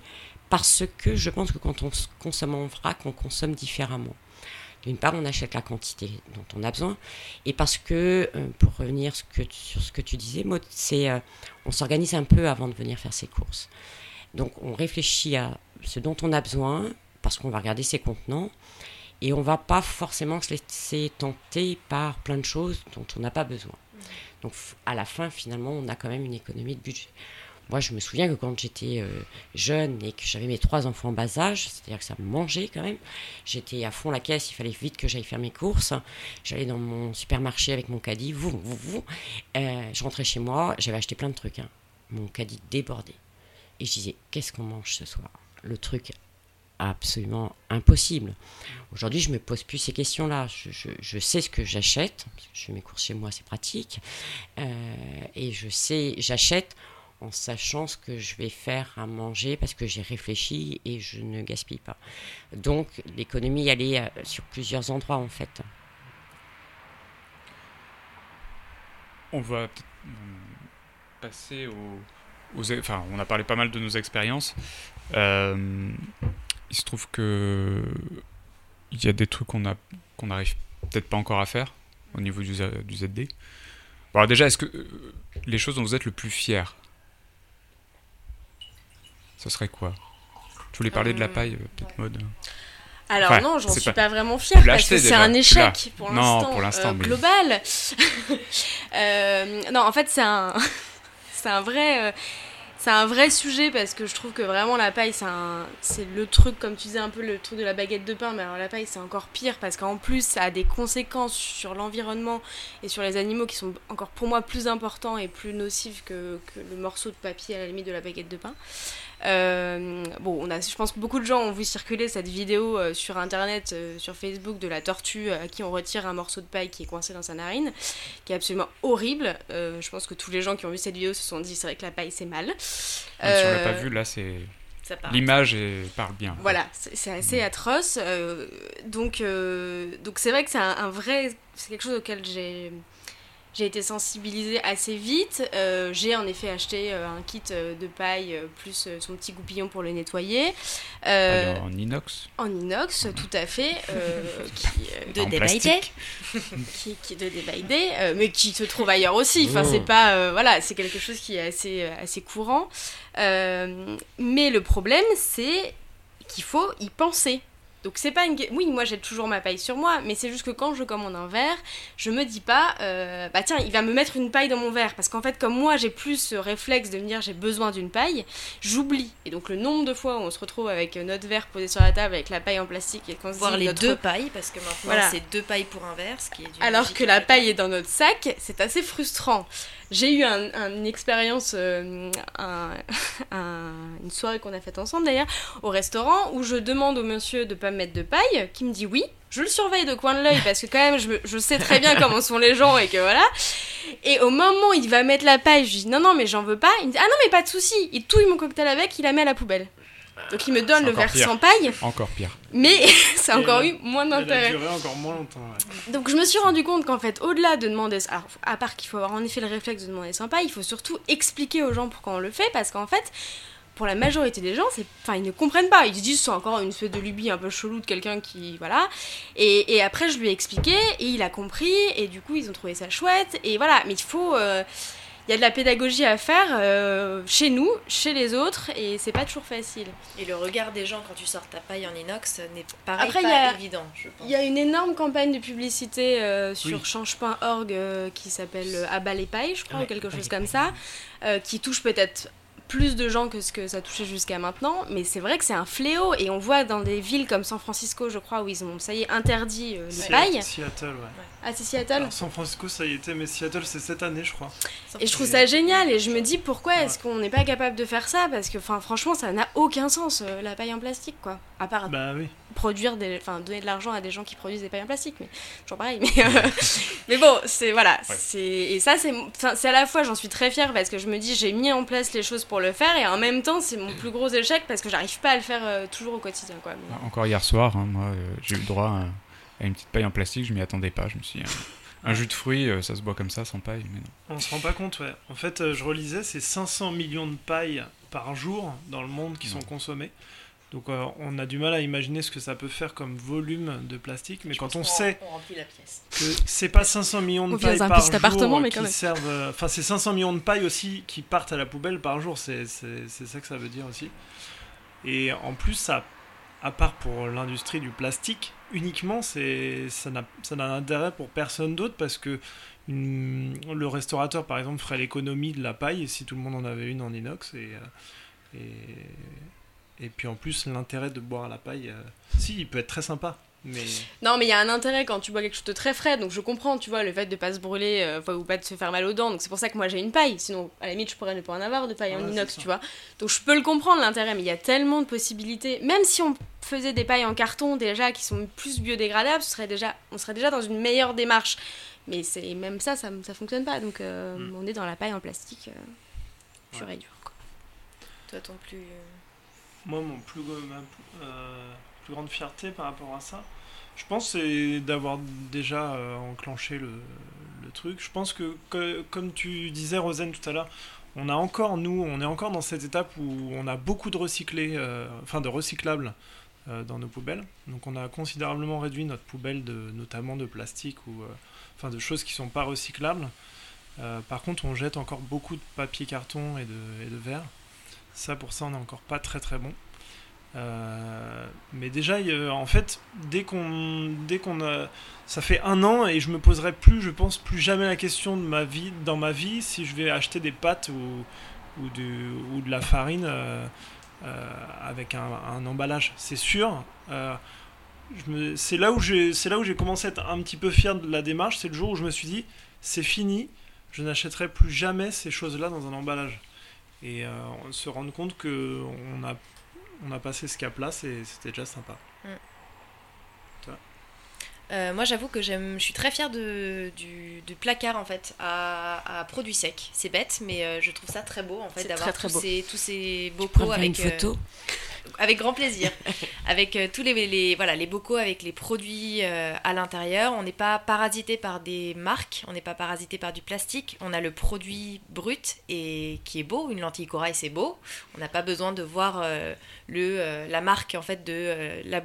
parce que je pense que quand on consomme en vrac, on consomme différemment. D'une part, on achète la quantité dont on a besoin, et parce que, euh, pour revenir sur ce que tu disais, Maud, c'est euh, on s'organise un peu avant de venir faire ses courses. Donc, on réfléchit à ce dont on a besoin, parce qu'on va regarder ses contenants, et on va pas forcément se laisser tenter par plein de choses dont on n'a pas besoin. Mmh. Donc, à la fin, finalement, on a quand même une économie de budget. Moi, je me souviens que quand j'étais euh, jeune et que j'avais mes trois enfants en bas âge, c'est-à-dire que ça me mangeait quand même, j'étais à fond la caisse, il fallait vite que j'aille faire mes courses. J'allais dans mon supermarché avec mon caddie, vous, vous, vous. Euh, je rentrais chez moi, j'avais acheté plein de trucs. Hein. Mon caddie débordait. Et je disais, qu'est-ce qu'on mange ce soir? Le truc absolument impossible. Aujourd'hui, je me pose plus ces questions-là. Je, sais ce que j'achète. Je fais mes courses chez moi, c'est pratique. Euh, et je sais, j'achète en sachant ce que je vais faire à manger parce que j'ai réfléchi et je ne gaspille pas. Donc l'économie, elle est euh, sur plusieurs endroits en fait. On va euh, passer aux, Enfin, on a parlé pas mal de nos expériences. Euh, il se trouve que il y a des trucs qu'on a qu'on n'arrive peut-être pas encore à faire au niveau du, du ZD. Bon, alors déjà, est-ce que les choses dont vous êtes le plus fier ce serait quoi? Tu voulais parler de la euh, paille, euh, peut-être mode alors non, j'en suis pas... vraiment fière parce que c'est un échec pour l'instant euh, global. <laughs> non, en fait, c'est un, <laughs> c'est un vrai, c'est un vrai sujet parce que je trouve que vraiment la paille, c'est un, c'est le truc comme tu disais un peu le truc de la baguette de pain, mais alors la paille c'est encore pire parce qu'en plus ça a des conséquences sur l'environnement et sur les animaux qui sont encore pour moi plus importants et plus nocifs que, que le morceau de papier à la limite de la baguette de pain. Euh, bon, on a, je pense que beaucoup de gens ont vu circuler cette vidéo euh, sur internet, euh, sur Facebook, de la tortue à qui on retire un morceau de paille qui est coincé dans sa narine, qui est absolument horrible. je pense que tous les gens qui ont vu cette vidéo se sont dit c'est vrai que la paille c'est mal. si on l'a pas vu, là c'est. L'image parle bien. Voilà, c'est assez atroce. donc, donc c'est vrai que c'est un, vrai, c'est quelque chose auquel j'ai j'ai été sensibilisée assez vite. Euh, j'ai en effet acheté euh, un kit euh, de paille plus son petit goupillon pour le nettoyer. en inox En inox, tout à fait. <laughs> qui, de débaïdé. <laughs> qui, qui de débaïdé, mais qui se trouve ailleurs aussi. Enfin, c'est oh. pas. voilà, c'est quelque chose qui est assez, assez courant. mais le problème, c'est qu'il faut y penser. Donc c'est pas une... Oui, moi j'ai toujours ma paille sur moi, mais c'est juste que quand je commande un verre, je me dis pas, euh, bah tiens, il va me mettre une paille dans mon verre. Parce qu'en fait, comme moi j'ai plus ce réflexe de me dire j'ai besoin d'une paille, j'oublie. Et donc le nombre de fois où on se retrouve avec notre verre posé sur la table avec la paille en plastique et qu'on se Voir les notre- deux pailles, parce que maintenant Voilà. c'est deux pailles pour un verre, ce qui est Alors que la paille est dans notre sac, c'est assez frustrant. J'ai eu un- un- une expérience, euh, un- <laughs> un- une soirée qu'on a faite ensemble d'ailleurs, au restaurant, où je demande au monsieur de pas me mettre de paille, qui me dit oui. Je le surveille de coin de l'œil parce que quand même je, sais très bien comment sont les gens et que voilà. Et au moment où il va mettre la paille, je dis non non mais j'en veux pas. Il me dit ah non mais pas de souci. Il touille mon cocktail avec, il la met à la poubelle. Donc il me donne le verre pire. sans paille, Encore pire. mais <laughs> ça a encore eu moins d'intérêt. duré encore moins longtemps. ouais. Donc je me suis rendu compte qu'en fait, au-delà de demander, alors à part qu'il faut avoir en effet le réflexe de demander sympa, il faut surtout expliquer aux gens pourquoi on le fait, parce qu'en fait, pour la majorité des gens, c'est, enfin, ils ne comprennent pas. Ils se disent c'est encore une espèce de lubie un peu chelou de quelqu'un qui, voilà. Et, et après, je lui ai expliqué et il a compris et du coup, ils ont trouvé ça chouette et voilà. Mais il faut, euh, il y a de la pédagogie à faire euh, chez nous, chez les autres et c'est pas toujours facile. Et le regard des gens quand tu sors ta paille en inox n'est pas a- évident, je pense. Il y a une énorme campagne de publicité euh, sur Oui. change.org euh, qui s'appelle Abat les pailles, je crois, Ouais, ou quelque chose comme ça, euh, qui touche peut-être plus de gens que ce que ça touchait jusqu'à maintenant, mais c'est vrai que c'est un fléau et on voit dans des villes comme San Francisco, je crois, où ils ont, ça y est, interdit euh, les Seattle- pailles. Seattle, ouais. Ah, c'est Seattle Alors, San Francisco, ça y était, mais Seattle, c'est cette année, je crois. Et je trouve ça génial et je me dis pourquoi est-ce qu'on n'est pas capable de faire ça? Parce que enfin, franchement, ça n'a aucun sens, euh, la paille en plastique, quoi. À part Bah oui. Produire des enfin donner de l'argent à des gens qui produisent des pailles en plastique mais toujours pareil <laughs> mais euh, mais bon c'est voilà Ouais. c'est et ça c'est c'est à la fois j'en suis très fière parce que je me dis j'ai mis en place les choses pour le faire et en même temps c'est mon plus gros échec parce que j'arrive pas à le faire euh, toujours au quotidien quoi Mais- Encore hier soir, hein, moi, euh, j'ai eu le droit à, à une petite paille en plastique, je m'y attendais pas. Je me suis dit, un, jus de fruits, ça se boit comme ça, sans paille, mais non. On se rend pas compte, ouais. En fait, je relisais, c'est 500 millions de pailles par jour dans le monde qui sont consommées. Donc euh, on a du mal à imaginer ce que ça peut faire comme volume de plastique, mais quand on sait On remplit la pièce. que c'est pas 500 millions de pailles par jour appartement, mais qui quand même. servent, euh, enfin c'est 500 millions de pailles aussi qui partent à la poubelle par jour, c'est c'est- c'est ça que ça veut dire aussi. Et en plus, ça, à part pour l'industrie du plastique, uniquement, c'est ça n'a ça n'a d'intérêt pour personne d'autre parce que une- le restaurateur, par exemple, ferait l'économie de la paille si tout le monde en avait une en inox et euh, et, et puis en plus l'intérêt de boire à la paille, euh, si, il peut être très sympa, mais non mais il y a un intérêt quand tu bois quelque chose de très frais donc je comprends tu vois le fait de pas se brûler euh, ou pas de se faire mal aux dents donc c'est pour ça que moi j'ai une paille sinon à la limite je pourrais ne pas en avoir de paille en Ouais, inox tu vois donc je peux le comprendre l'intérêt mais il y a tellement de possibilités même si on faisait des pailles en carton déjà qui sont plus biodégradables ce serait déjà on serait déjà dans une meilleure démarche mais c'est même ça ça ça fonctionne pas donc euh, Mm. on est dans la paille en plastique euh, pur et dur quoi. Toi, ton plus. Moi, mon plus, ma euh, plus grande fierté par rapport à ça, je pense, c'est d'avoir déjà euh, enclenché le, truc. Je pense que, comme tu disais, Rosen, tout à l'heure, on a encore, nous, on est encore dans cette étape où on a beaucoup de recyclés, euh, enfin de recyclables dans nos poubelles. Donc, on a considérablement réduit notre poubelle, de, notamment de plastique ou enfin de choses qui sont pas recyclables. Par contre, on jette encore beaucoup de papier carton et de verre. Ça, pour ça, on n'est encore pas très très bon. Euh, mais déjà, en fait, dès qu'on, dès qu'on ça fait un an et je me poserai plus, je pense, plus jamais la question de ma vie, dans ma vie, si je vais acheter des pâtes ou, ou, de la farine euh, euh, avec un, un emballage. C'est sûr. C'est là où j'ai, c'est là où j'ai commencé à être un petit peu fier de la démarche. C'est le jour où je me suis dit, c'est fini. Je n'achèterai plus jamais ces choses-là dans un emballage et euh, se rendre compte que on a on a passé ce cap-là, c'est- c'était déjà sympa. Euh, moi, j'avoue que je suis très fière de, du, du placard en fait à, à produits secs. C'est bête, mais euh, je trouve ça très beau en fait d'avoir tous tous ces bocaux avec une photo. euh, avec grand plaisir, <laughs> avec tous les, les voilà les bocaux avec les produits à l'intérieur. On n'est pas parasité par des marques, on n'est pas parasité par du plastique. On a le produit brut et qui est beau. Une lentille corail, c'est beau. On n'a pas besoin de voir le la marque en fait de la-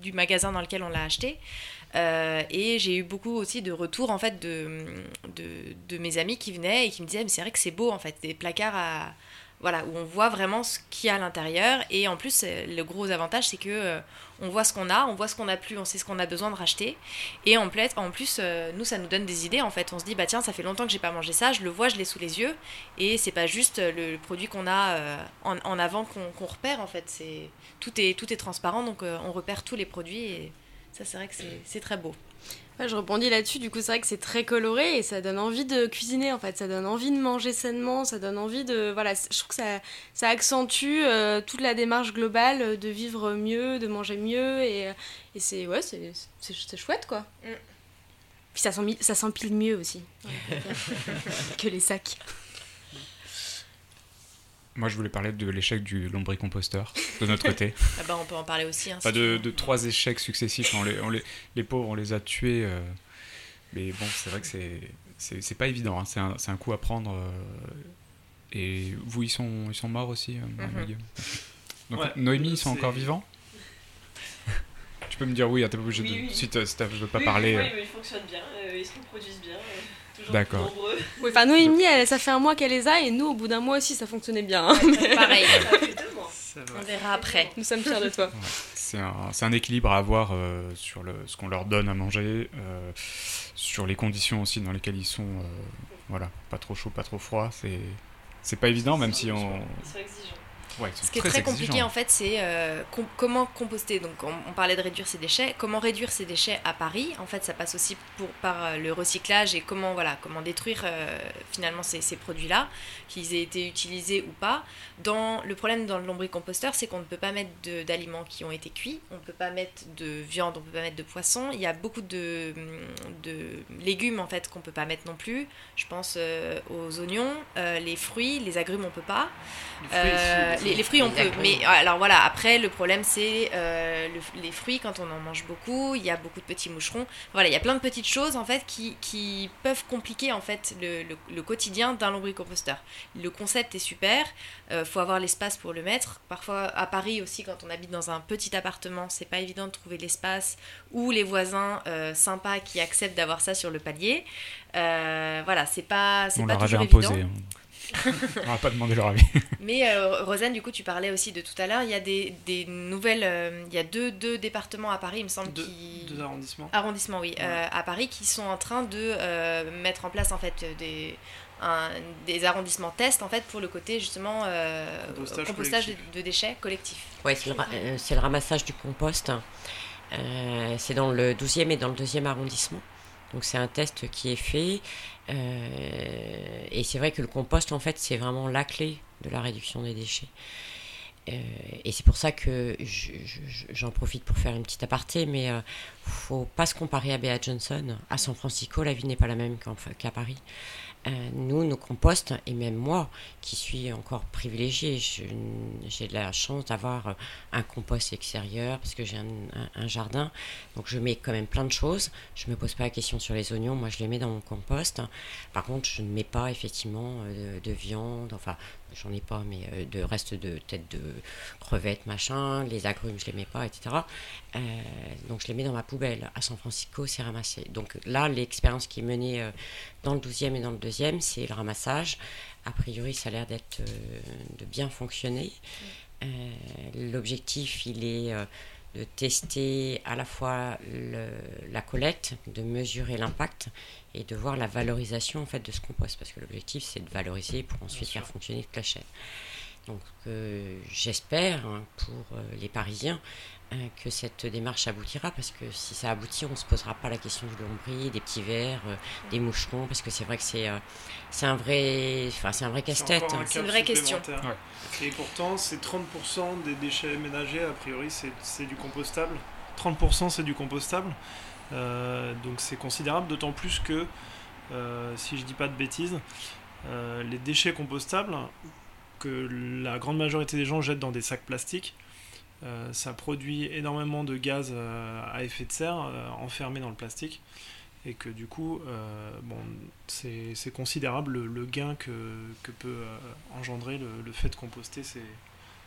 du magasin dans lequel on l'a acheté. Euh, et j'ai eu beaucoup aussi de retours en fait de, de, mes amis qui venaient et qui me disaient mais c'est vrai que c'est beau en fait des placards à voilà, où on voit vraiment ce qu'il y a à l'intérieur. Et en plus, euh, le gros avantage, c'est que euh, on voit ce qu'on a, on voit ce qu'on a plus, on sait ce qu'on a besoin de racheter. Et en, en plus, nous, ça nous donne des idées. En fait, on se dit, bah tiens, ça fait longtemps que j'ai pas mangé ça, je le vois, je l'ai sous les yeux. Et c'est pas juste le, produit qu'on a en, avant qu'on repère. En fait, c'est tout est tout est transparent, donc on repère tous les produits. Ça, c'est vrai que c'est- c'est très beau. Ouais, je rebondis là-dessus, du coup c'est vrai que c'est très coloré et ça donne envie de cuisiner en fait, ça donne envie de manger sainement, ça donne envie de... Voilà, c- je trouve que ça, ça accentue euh, toute la démarche globale de vivre mieux, de manger mieux et, euh, et c'est ouais, c'est, c'est, c'est chouette quoi. Mm. Puis ça s'empile mieux aussi <laughs> que les sacs. Moi, je voulais parler de l'échec du lombricomposteur de notre côté. <laughs> Ah bah, on peut en parler aussi. hein, Pas si tu de, trois échecs successifs. On les, on les, les pauvres, on les a tués. euh, mais bon, c'est vrai que c'est, c'est, c'est pas évident. hein. C'est, un, c'est un coup à prendre. euh, et vous, ils sont, ils sont morts aussi, euh, Mhm. Donc, Ouais, Noémie, ils sont c'est- encore vivants? Tu peux me dire oui, hein, t'es pas obligé Oui, de. oui. Si tu veux pas Oui, parler. Oui, euh, mais ils fonctionnent bien, euh, ils se reproduisent bien, euh, toujours D'accord. nombreux. <laughs> Oui, enfin Noémie, elle, ça fait un mois qu'elle les a et nous au bout d'un mois aussi ça fonctionnait bien. hein. Pareil, <laughs> Ça fait deux mois. Ça on verra après. Nous sommes fiers de toi. C'est un, c'est un équilibre à avoir euh, sur le, ce qu'on leur donne à manger, euh, sur les conditions aussi dans lesquelles ils sont. euh, voilà, pas trop chaud, pas trop froid. C'est, c'est pas évident, même si on. Ils sont exigeants. Ouais, Ce qui est très compliqué en fait, c'est euh, com- comment composter. Donc on, on parlait de réduire ses déchets. Comment réduire ses déchets à Paris? En fait, ça passe aussi pour, par euh, le recyclage et comment voilà comment détruire euh, finalement ces, ces produits-là, qu'ils aient été utilisés ou pas. Dans le problème dans le lombricomposteur, c'est qu'on ne peut pas mettre d'aliments qui ont été cuits, on ne peut pas mettre de viande, on ne peut pas mettre de poisson. Il y a beaucoup de, de légumes en fait qu'on peut pas mettre non plus. Je pense euh, aux oignons, les fruits, les agrumes on peut pas. Les les, les fruits on peut, mais alors voilà, après le problème c'est euh, le- les fruits quand on en mange beaucoup, il y a beaucoup de petits moucherons. Voilà, il y a plein de petites choses en fait qui, qui peuvent compliquer en fait le, le- le quotidien d'un lombricomposteur. Le concept est super, euh, faut avoir l'espace pour le mettre. Parfois à Paris aussi quand on habite dans un petit appartement, c'est pas évident de trouver l'espace ou les voisins euh, sympas qui acceptent d'avoir ça sur le palier. Euh, voilà, c'est pas c'est On pas leur avait toujours imposé. évident. On on leur a pas demandé leur avis. <laughs> Mais euh, Rosanne, du coup, tu parlais aussi de tout à l'heure. Il y a des, des nouvelles. euh, il y a deux, deux départements à Paris, il me semble. Deux, qui... deux arrondissements. Arrondissements, oui, Ouais. euh, à Paris, qui sont en train de euh, mettre en place en fait des, un- des arrondissements tests en fait pour le côté justement euh, Compostage compostage de, déchets collectifs. Ouais, c'est le, ra- euh, c'est le ramassage du compost. Euh, c'est dans le 12e et dans le 2e arrondissement. Donc c'est un test qui est fait. Euh, et c'est vrai que le compost, en fait, c'est vraiment la clé de la réduction des déchets. Euh, et c'est pour ça que je- je- j'en profite pour faire une petite aparté, mais euh, faut pas se comparer à Bea Johnson. À San Francisco, la vie n'est pas la même qu'à Paris. Euh, nous, nos composts, et même moi, qui suis encore privilégiée, j'ai de la chance d'avoir euh, un compost extérieur parce que j'ai un, jardin. Donc je mets quand même plein de choses. Je me pose pas la question sur les oignons, moi je les mets dans mon compost. Par contre, je ne mets pas effectivement euh, de, de viande, enfin j'en ai pas, mais euh, de reste de tête de crevettes, machin. Les agrumes, je les mets pas, etc. Euh, donc je les mets dans ma poubelle. À San Francisco, c'est ramassé. Donc là, l'expérience qui est menée euh, dans le 12e et dans le 2e, c'est le ramassage. A priori, ça a l'air d'être de bien fonctionner. Euh, L'objectif, il est de tester à la fois le- la collecte, de mesurer l'impact et de voir la valorisation en fait de ce compost. Parce que l'objectif, c'est de valoriser pour ensuite faire fonctionner toute la chaîne. Donc euh, j'espère hein, pour euh, les Parisiens que cette démarche aboutira parce que si ça aboutit, on ne se posera pas la question du lombric, des petits vers, euh, des moucherons parce que c'est vrai que c'est euh, c'est un vrai, enfin c'est un vrai casse-tête. un hein. C'est une vraie question. Et pourtant, c'est 30% des déchets ménagers, a priori, c'est c'est du compostable. 30% c'est du compostable. Euh, donc c'est considérable, d'autant plus que, euh, si je dis pas de bêtises, euh, les déchets compostables que la grande majorité des gens jettent dans des sacs plastiques, euh, ça produit énormément de gaz euh, à effet de serre euh, enfermés dans le plastique. Et que du coup, euh, bon, c'est considérable le, le gain que, que peut engendrer le, le fait de composter ces,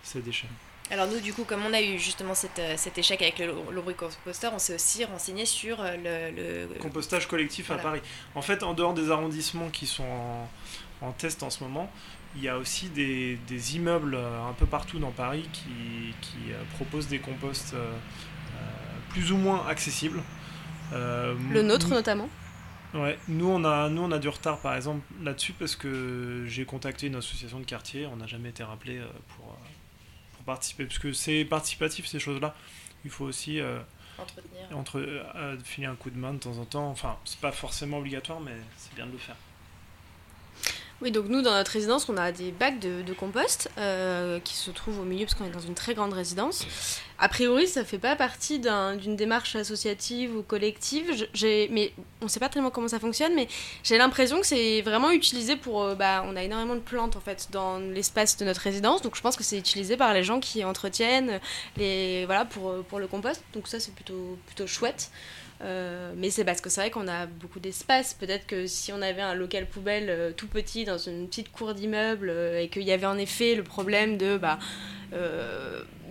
ces déchets. Alors nous, du coup, comme on a eu justement cet, euh, cet échec avec le lombricomposteur, on s'est aussi renseigné sur le, le- Compostage collectif Voilà. à Paris. En fait, en dehors des arrondissements qui sont en, en test en ce moment, il y a aussi des, des immeubles euh, un peu partout dans Paris qui, qui, euh, proposent des composts euh, plus ou moins accessibles. Euh, Le nôtre notamment. Ouais, nous on a nous on a du retard par exemple là-dessus parce que j'ai contacté une association de quartier, on n'a jamais été rappelé pour, pour participer parce que c'est participatif ces choses-là. Il faut aussi euh, entretenir. entre euh, filer un coup de main de temps en temps. Enfin, c'est pas forcément obligatoire, mais c'est bien de le faire. Oui, donc nous, dans notre résidence, on a des bacs de, compost euh, qui se trouvent au milieu parce qu'on est dans une très grande résidence. A priori, ça fait pas partie d'un- d'une démarche associative ou collective, mais on sait pas tellement comment ça fonctionne, mais j'ai l'impression que c'est vraiment utilisé pour... euh, bah, on a énormément de plantes en fait dans l'espace de notre résidence, donc je pense que c'est utilisé par les gens qui entretiennent les, voilà, pour, pour le compost, donc ça c'est plutôt, plutôt chouette. Euh, mais c'est parce que c'est vrai qu'on a beaucoup d'espace. Peut-être que si on avait un local poubelle euh, tout petit dans une petite cour d'immeuble euh, et qu'il y avait en effet le problème de bah,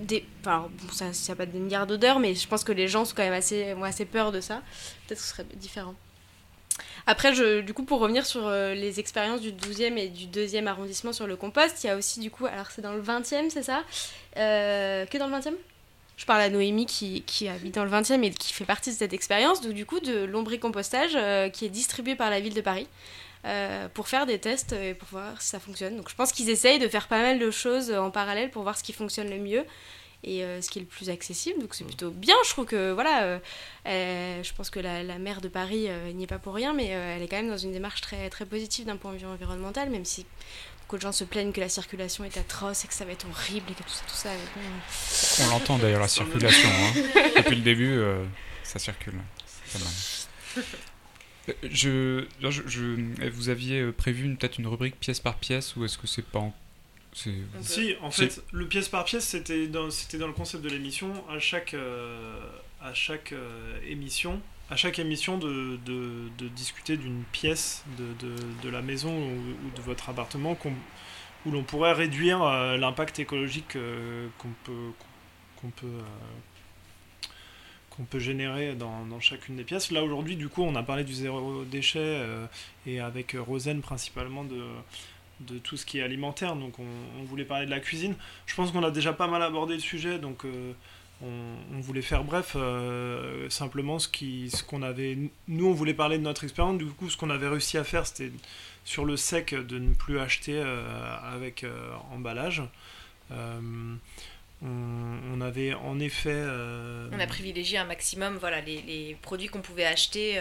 des, enfin, bon, ça, n'a pas des milliards d'odeurs, mais je pense que les gens sont quand même assez, ont assez peur de ça. Peut-être que ce serait différent. Après, du coup, pour revenir sur les expériences du 12e et du 2e arrondissement sur le compost, il y a aussi, du coup, alors c'est dans le 20e, c'est ça? Que dans le 20e je parle à Noémie qui, qui habite dans le 20e et qui fait partie de cette expérience, donc du coup de lombricompostage euh, qui est distribué par la ville de Paris euh, pour faire des tests et pour voir si ça fonctionne. Donc je pense qu'ils essayent de faire pas mal de choses en parallèle pour voir ce qui fonctionne le mieux et euh, ce qui est le plus accessible. Donc c'est plutôt bien, je trouve que voilà, euh, euh, je pense que la, la maire de Paris n'y est pas pour rien, mais elle est quand même dans une démarche très, très positive d'un point de vue environnemental, même si beaucoup de gens se plaignent que la circulation est atroce et que ça va être horrible et que tout ça, tout ça. bon, On l'entend d'ailleurs la circulation. hein. <laughs> Depuis le début, euh, ça circule. C'est pas mal. Euh, Je, je, je- vous aviez euh, prévu peut-être une rubrique pièce par pièce ou est-ce que c'est pas en... c'est- Si, en fait, le pièce par pièce, c'était dans, c'était dans le concept de l'émission. À chaque, euh, à chaque euh, émission, à chaque émission de, discuter d'une pièce de, la maison ou, de votre appartement où l'on pourrait réduire euh, l'impact écologique euh, qu'on peut, qu'on peut, euh, qu'on peut générer dans, chacune des pièces. Là, aujourd'hui, du coup, on a parlé du zéro déchet et avec Rosen principalement de tout ce qui est alimentaire. Donc on, on voulait parler de la cuisine. Je pense qu'on a déjà pas mal abordé le sujet, donc on, voulait faire bref. euh, simplement ce qui, ce qu'on avait, nous on voulait parler de notre expérience. Du coup, ce qu'on avait réussi à faire, c'était sur le sec de ne plus acheter euh, avec euh, emballage. On, on avait en effet. On a privilégié un maximum voilà, les, les produits qu'on pouvait acheter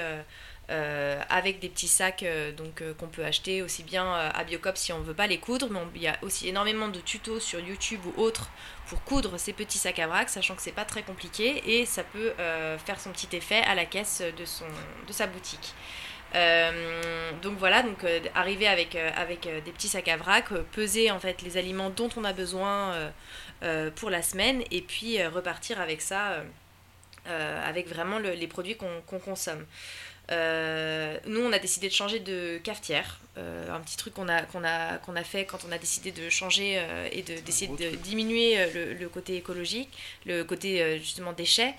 euh, avec des petits sacs euh, donc euh, qu'on peut acheter aussi bien à Biocop si on veut pas les coudre, mais il y a aussi énormément de tutos sur YouTube ou autres pour coudre ces petits sacs à vrac, sachant que c'est pas très compliqué et ça peut faire son petit effet à la caisse de, son, de sa boutique. Donc voilà, donc arriver avec, avec des petits sacs à vrac, peser en fait les aliments dont on a besoin pour la semaine et puis repartir avec ça, avec vraiment le- les produits qu'on consomme. Euh, nous, on a décidé de changer de cafetière, euh, un petit truc qu'on a, qu'on a, qu'on a fait quand on a décidé de changer euh, et de- d'essayer de diminuer le, le côté écologique, le côté justement déchets.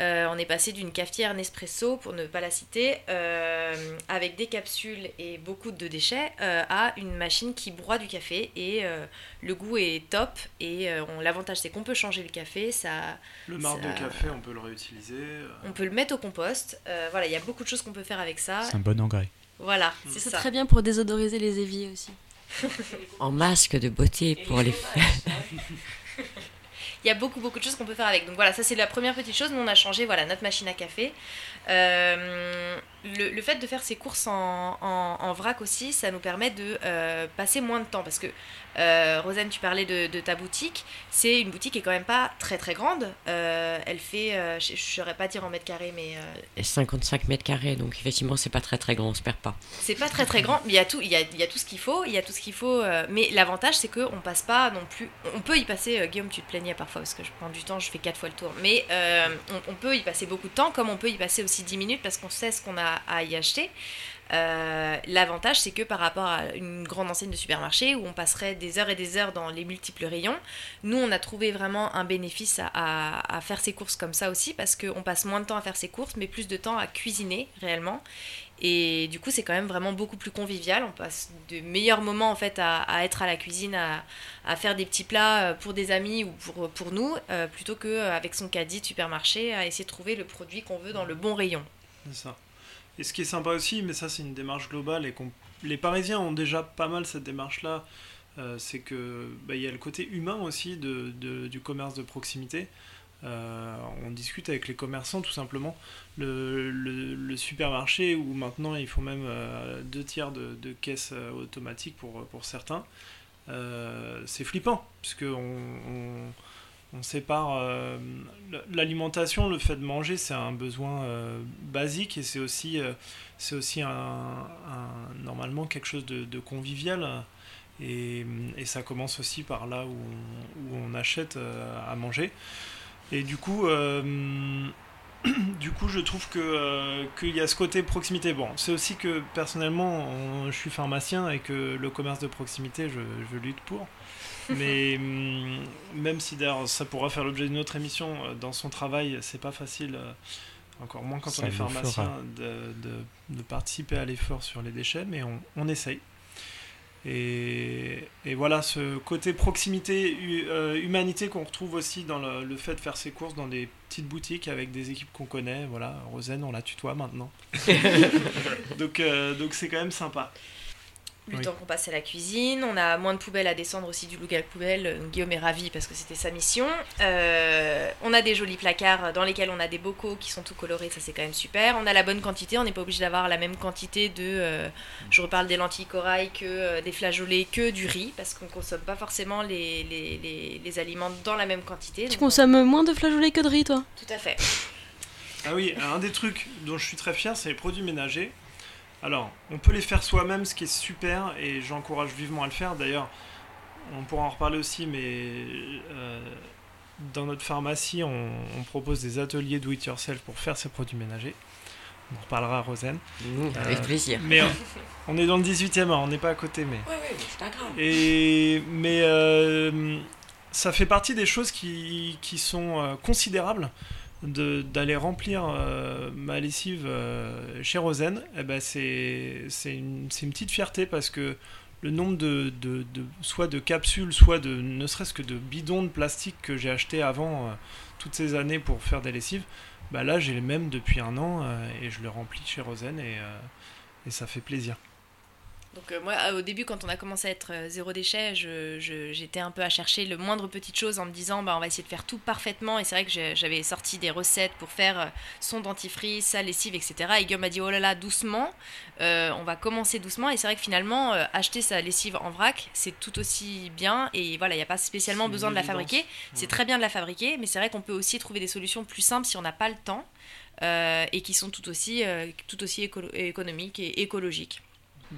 Euh, on est passé d'une cafetière Nespresso, pour ne pas la citer, euh, avec des capsules et beaucoup de déchets, euh, à une machine qui broie du café et euh, le goût est top. Et euh, on- l'avantage c'est qu'on peut changer le café, ça, le marc ça- de café, on peut le réutiliser. on peut le mettre au compost. Euh, voilà, il y a beaucoup de choses qu'on peut faire avec ça. C'est un bon engrais. Voilà, c'est C'est ça. très bien pour désodoriser les éviers aussi. <laughs> En masque de beauté pour les <laughs> Il y a beaucoup beaucoup de choses qu'on peut faire avec. Donc voilà, ça c'est la première petite chose. Nous on a changé voilà notre machine à café. Euh, le, le fait de faire ces courses en, en, en vrac aussi, ça nous permet de euh, passer moins de temps parce que euh, Rosanne, tu parlais de, de ta boutique. C'est une boutique qui est quand même pas très très grande. Euh, elle fait, je ne saurais pas dire en mètres carrés, mais euh, 55 mètres carrés, donc effectivement c'est pas très très grand, on se perd pas. C'est pas très très grand, mais il y a tout, il y a, il y a tout ce qu'il faut, il y a tout ce qu'il faut. mais l'avantage c'est qu'on passe pas non plus. On peut y passer. Guillaume, tu te plaignais parfois parce que je prends du temps, je fais quatre fois le tour. Mais euh, on, peut y passer beaucoup de temps, comme on peut y passer aussi 10 minutes parce qu'on sait ce qu'on a à y acheter. Euh, L'avantage, c'est que par rapport à une grande enseigne de supermarché où on passerait des heures et des heures dans les multiples rayons, nous, on a trouvé vraiment un bénéfice à, à- à faire ses courses comme ça aussi parce qu'on passe moins de temps à faire ses courses, mais plus de temps à cuisiner réellement. Et du coup, c'est quand même vraiment beaucoup plus convivial. On passe de meilleurs moments en fait à, être à la cuisine, à, faire des petits plats euh, pour des amis ou pour, nous, euh, plutôt qu'avec son caddie de supermarché à essayer de trouver le produit qu'on veut dans le bon rayon. C'est ça. Et ce qui est sympa aussi, mais ça c'est une démarche globale et les Parisiens ont déjà pas mal cette démarche-là, euh, c'est que bah, il y a le côté humain aussi du commerce de proximité. Euh, on discute avec les commerçants tout simplement. Le, supermarché où maintenant il faut même euh, deux tiers de, caisses euh, automatiques pour, pour certains, c'est flippant puisque on, on- sépare l'alimentation, le fait de manger, c'est un besoin basique et c'est aussi, c'est aussi un, normalement quelque chose de, convivial. Et, ça commence aussi par là où on, où on achète à manger. Et du coup, euh, <clears throat> du coup, je trouve que euh, qu'il y a ce côté proximité. Bon, c'est aussi que personnellement, on- je suis pharmacien et que le commerce de proximité, je, je lutte pour. <laughs> Mais hum, même si d'ailleurs ça pourra faire l'objet d'une autre émission, euh, dans son travail, c'est pas facile, encore moins quand Ça on est pharmacien, de, de- de participer à l'effort sur les déchets, mais on, on essaye. Et, et voilà, ce côté proximité, euh, humanité qu'on retrouve aussi dans le, le fait de faire ses courses dans des petites boutiques avec des équipes qu'on connaît. Voilà, Rosen, on la tutoie maintenant. <laughs> donc euh, donc c'est quand même sympa. Le Oui. temps qu'on passe à la cuisine, on a moins de poubelles à descendre aussi du loup à la poubelle. Donc, Guillaume est ravi parce que c'était sa mission. Euh, on a des jolis placards dans lesquels on a des bocaux qui sont tout colorés, ça c'est quand même super. On a la bonne quantité, on n'est pas obligé d'avoir la même quantité de. euh, je reparle des lentilles corail que euh, des flageolets que du riz parce qu'on consomme pas forcément les, les, les- les aliments dans la même quantité. Tu on- consommes moins de flageolets que de riz, toi? Tout à fait. Ah oui, un des trucs dont je suis très fier, c'est les produits ménagers. Alors, on peut les faire soi-même, ce qui est super, et j'encourage vivement à le faire. D'ailleurs, on pourra en reparler aussi, mais euh, dans notre pharmacie, on, on propose des ateliers do it yourself pour faire ces produits ménagers. On en reparlera à Rosen. Mmh, avec Euh, plaisir. Mais euh, <laughs> on est dans le 18e, hein, on n'est pas à côté, mais. Ouais, ouais, c'est pas grave. Et, mais euh, ça fait partie des choses qui, qui sont considérables d'aller remplir euh, ma lessive euh, chez Rosen. Eh ben c'est une, une petite fierté parce que le nombre de, de, de- soit de capsules, soit de ne serait-ce que de bidons de plastique que j'ai acheté avant euh, toutes ces années pour faire des lessives, bah là j'ai les mêmes depuis un an et je le remplis chez Rosen et, et ça fait plaisir. Donc euh, moi, au début, quand on a commencé à être euh, zéro déchet, j'étais un peu à chercher le moindre petite chose en me disant, bah, on va essayer de faire tout parfaitement. Et c'est vrai que j'avais sorti des recettes pour faire euh, son dentifrice, sa lessive, etc. Et Guillaume m'a dit, oh là là, doucement, euh, on va commencer doucement. Et c'est vrai que finalement, euh, acheter sa lessive en vrac, c'est tout aussi bien. Et voilà, il n'y a pas spécialement besoin de la fabriquer. C'est très bien de la fabriquer, mais c'est vrai qu'on peut aussi trouver des solutions plus simples si on n'a pas le temps. et qui sont tout aussi, tout aussi économiques et écologiques.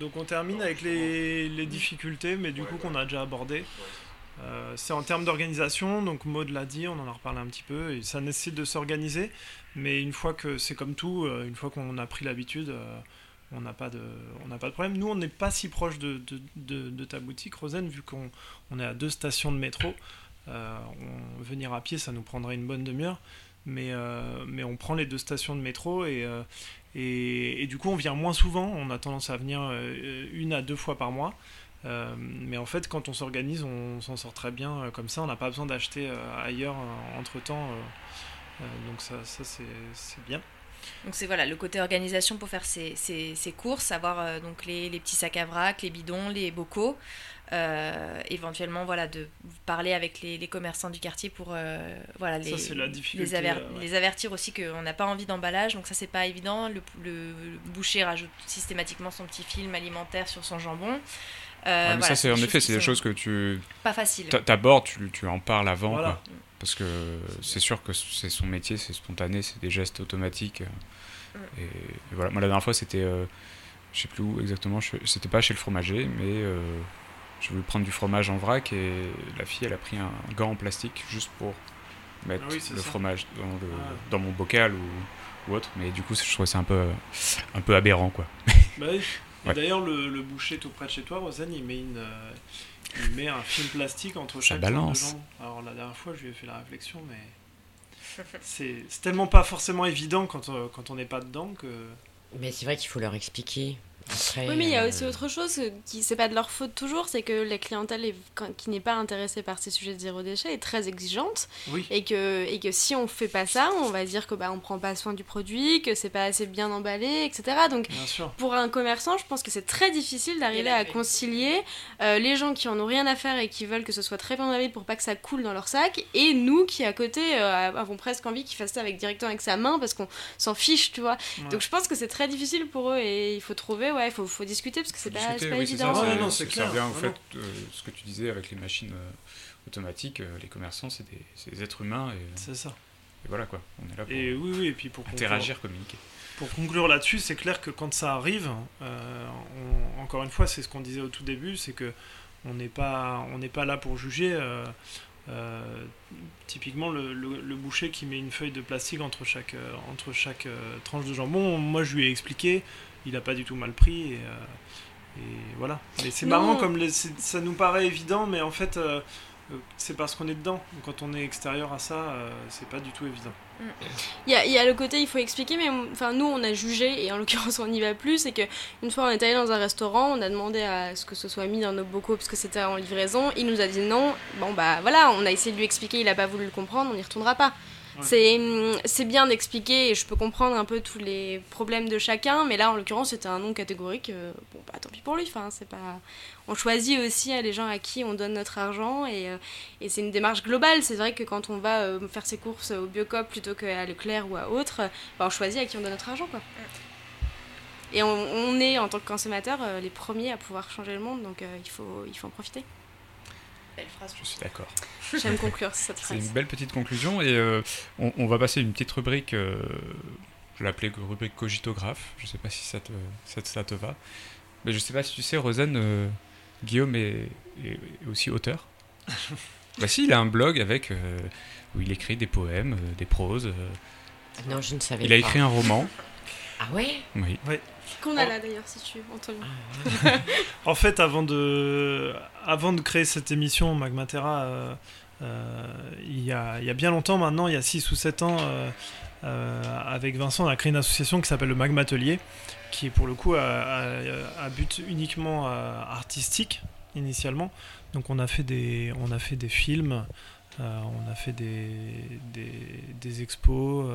Donc on termine avec les, difficultés, mais du coup qu'on a déjà abordé. Euh, c'est en termes d'organisation, donc Maud l'a dit, on en a reparlé un petit peu, et ça nécessite de s'organiser, mais une fois que c'est comme tout, euh, une fois qu'on a pris l'habitude, euh, on n'a pas, de- pas de problème. Nous, on n'est pas si proche de, de- de- ta boutique, Rosen, vu qu'on on est à deux stations de métro. Euh, venir à pied, ça nous prendrait une bonne demi-heure, mais, mais on prend les deux stations de métro et, et, du coup, on vient moins souvent. On a tendance à venir euh, une à deux fois par mois. Euh, mais en fait, quand on s'organise, on s'en sort très bien euh, comme ça. On n'a pas besoin d'acheter ailleurs entre temps. donc ça, c'est bien. Donc c'est voilà le côté organisation pour faire ses, ses- ses courses, avoir donc les petits sacs à vrac, les bidons, les bocaux, euh, éventuellement voilà de parler avec les, les commerçants du quartier pour euh, voilà les, Ça, les, aver- euh, ouais. les avertir aussi qu'on n'a pas envie d'emballage, donc ça c'est pas évident. Le, le- le boucher rajoute systématiquement son petit film alimentaire sur son jambon. Euh, Ouais, mais voilà, ça, c'est en effet, c'est des choses que tu pas faciles. t'a- t'abordes, tu, tu en parles avant, Voilà. quoi. Parce que c'est sûr que c'est son métier, c'est spontané, c'est des gestes automatiques. Mm. Et, et voilà, moi la dernière fois, c'était, euh, je sais plus où exactement, c'était pas chez le fromager, mais euh, je voulais prendre du fromage en vrac et la fille, elle a pris un gant en plastique juste pour mettre Ah oui, c'est le ça. fromage dans, le, Ah. dans mon bocal ou, ou autre. Mais du coup, je trouvais ça un peu, un peu aberrant, quoi. <laughs> Bah oui. Et Ouais. D'ailleurs, le, le boucher tout près de chez toi, Rosanne, il met, une, euh, il met un film plastique entre chaque de balance. Alors la dernière fois, je lui ai fait la réflexion, mais c'est c'est tellement pas forcément évident quand, euh, quand on n'est pas dedans que. Mais c'est vrai qu'il faut leur expliquer. Après, Oui, mais il y a euh, aussi autre chose qui c'est pas de leur faute toujours, c'est que la clientèle est- qui n'est pas intéressée par ces sujets de zéro déchet est très exigeante Oui. et que et que si on fait pas ça, on va dire que bah on prend pas soin du produit, que c'est pas assez bien emballé, etc. Donc pour un commerçant, je pense que c'est très difficile d'arriver à concilier euh, les gens qui en ont rien à faire et qui veulent que ce soit très bien emballé pour pas que ça coule dans leur sac, et nous qui à côté euh, avons presque envie qu'ils fassent ça avec directement avec sa main parce qu'on s'en fiche, tu vois. Ouais. Donc je pense que c'est très difficile pour eux et il faut trouver, ouais, il faut, faut discuter parce que c'est pas, Discuter, c'est pas oui, c'est évident. ça, c'est- non, c'est ça clair. revient au Ouais, fait, euh, ce que tu disais avec les machines euh, automatiques, euh, les commerçants, c'est des, êtres humains et, C'est ça. et voilà quoi, on est là pour Et oui, oui, et puis pour conclure, interagir, communiquer. pour conclure là-dessus, c'est clair que quand ça arrive, euh, on- encore une fois, c'est ce qu'on disait au tout début, c'est que on n'est pas, on n'est pas là pour juger. euh, euh, typiquement, le, le- le boucher qui met une feuille de plastique entre chaque, euh, entre chaque euh, tranche de jambon, moi je lui ai expliqué, il a pas du tout mal pris et, euh, et voilà. Mais c'est marrant comme les- ça nous paraît évident, mais en fait. euh, euh, c'est parce qu'on est dedans. Quand on est extérieur à ça, euh, c'est pas du tout évident. Il y a, il y a le côté, il faut expliquer, mais enfin nous on a jugé et en l'occurrence on n'y va plus. C'est que une fois on est allé dans un restaurant, on a demandé à ce que ce soit mis dans nos bocaux parce que c'était en livraison. Il nous a dit non. Bon bah voilà, on a essayé de lui expliquer, il a pas voulu le comprendre, on n'y retournera pas. Hum, c'est bien d'expliquer et je peux comprendre un peu tous les problèmes de chacun, mais là en l'occurrence c'était un non catégorique. euh, bon bah tant pis pour lui. Enfin c'est pas. On choisit aussi euh, les gens à qui on donne notre argent et euh, et c'est une démarche globale. C'est vrai que quand on va faire ses courses au Biocop plutôt qu'à Leclerc ou à autre, bah, on choisit à qui on donne notre argent. Quoi. Et on, on est, en tant que consommateur, les premiers à pouvoir changer le monde, donc il, faut, il faut en profiter. Belle phrase. Je suis d'accord. <laughs> J'aime conclure cette C'est une phrase. belle petite conclusion et euh, on, on va passer une petite rubrique, euh, je l'appelais rubrique cogitographe, je sais pas si ça te, ça, te- ça te va. Mais je sais pas si tu sais, Rosanne, euh, Guillaume est, est- est aussi auteur. <laughs> bah si, il a un blog avec euh, où il écrit des poèmes, euh, des proses. euh. Non, je ne savais il a pas. écrit un roman. Ah ouais? Oui. Qu'on a là d'ailleurs, si tu veux, Antoine. En fait, avant de, avant de créer cette émission Magmatera, euh, euh, il, y a, il y a bien longtemps maintenant, il y a 6 ou 7 ans, euh, avec Vincent, on a créé une association qui s'appelle le Magmatelier, qui est pour le coup à, à- à but uniquement artistique initialement. Donc on a fait des, on a fait des films, on a fait des, des, des expos.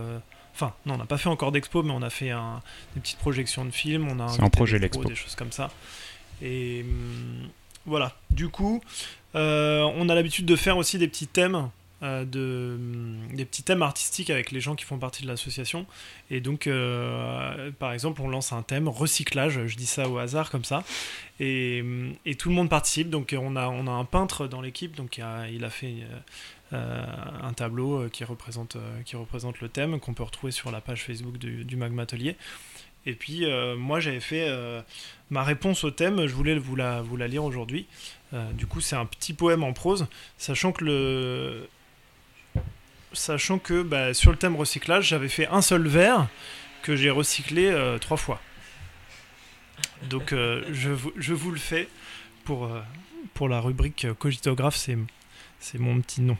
Enfin, non, on n'a pas fait encore d'expo, mais on a fait un- des petites projections de films. On a invité projet, l'expo. Des choses comme ça. Et hum, voilà. Du coup, euh, on a l'habitude de faire aussi des petits thèmes. euh, de, hum, des petits thèmes artistiques avec les gens qui font partie de l'association et donc euh, par exemple on lance un thème recyclage je dis ça au hasard comme ça et, hum, et tout le monde participe donc on a, on a un peintre dans l'équipe donc il a, il a fait un tableau euh, qui représente, euh, qui représente le thème qu'on peut retrouver sur la page Facebook du, du Magma Atelier. Et puis euh, moi j'avais fait euh, ma réponse au thème, je voulais vous la, vous la lire aujourd'hui. Euh, du coup c'est un petit poème en prose, sachant que le... Sachant que bah, sur le thème recyclage, j'avais fait un seul verre que j'ai recyclé euh, trois fois. Donc euh, je, je vous le fais pour, euh, pour la rubrique euh, cogitographe, c'est mon petit nom.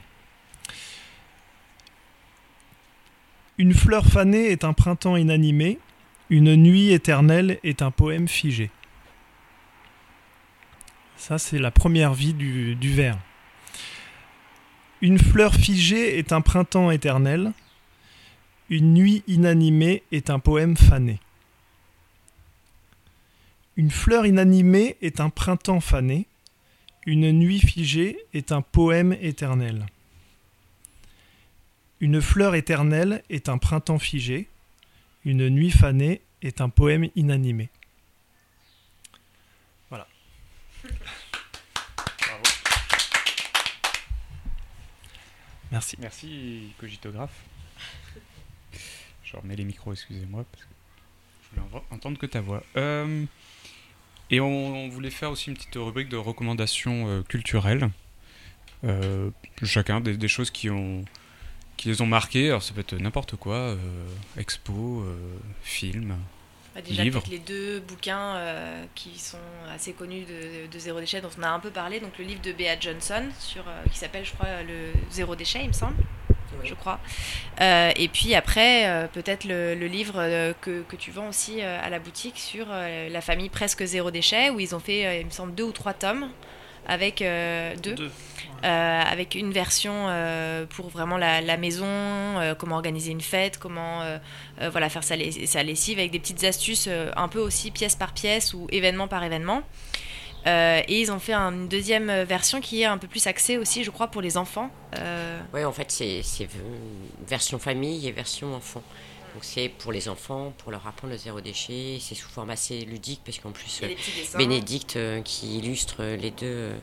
Une fleur fanée est un printemps inanimé, une nuit éternelle est un poème figé. Ça, c'est la première vie du, du vers. Une fleur figée est un printemps éternel, une nuit inanimée est un poème fané. Une fleur inanimée est un printemps fané, une nuit figée est un poème éternel. Une fleur éternelle est un printemps figé, une nuit fanée est un poème inanimé. Voilà. Bravo. Merci. Merci, cogitographe. Je remets les micros, excusez-moi, parce que je voulais en- entendre que ta voix. Euh, et on, voulait faire aussi une petite rubrique de recommandations euh, culturelles. Euh, chacun des choses qui ont qui les ont marquées. Alors ça peut être n'importe quoi, euh, expo, euh, film. Bah, déjà, livres. peut-être les deux bouquins euh, qui sont assez connus de, de Zéro Déchet, dont on a un peu parlé. Donc, le livre de Bea Johnson, sur, euh, qui s'appelle, je crois, le Zéro Déchet, il me semble, je crois. Euh, et puis après, euh, peut-être le, le livre euh, que, que tu vends aussi euh, à la boutique sur euh, la famille presque Zéro Déchet, où ils ont fait, euh, il me semble, deux ou trois tomes. Avec euh, deux, Deux. euh, avec une version euh, pour vraiment la, la maison, euh, comment organiser une fête, comment euh, euh, voilà, faire sa, sa lessive avec des petites astuces euh, un peu aussi pièce par pièce ou événement par événement. Euh, et ils ont fait un- une deuxième version qui est un peu plus axée aussi, je crois, pour les enfants. Euh, Oui, en fait, c'est version famille et version enfant. Donc c'est pour les enfants, pour leur apprendre le zéro déchet. C'est sous forme assez ludique parce qu'en plus. Bénédicte, euh, qui illustre les deux, euh,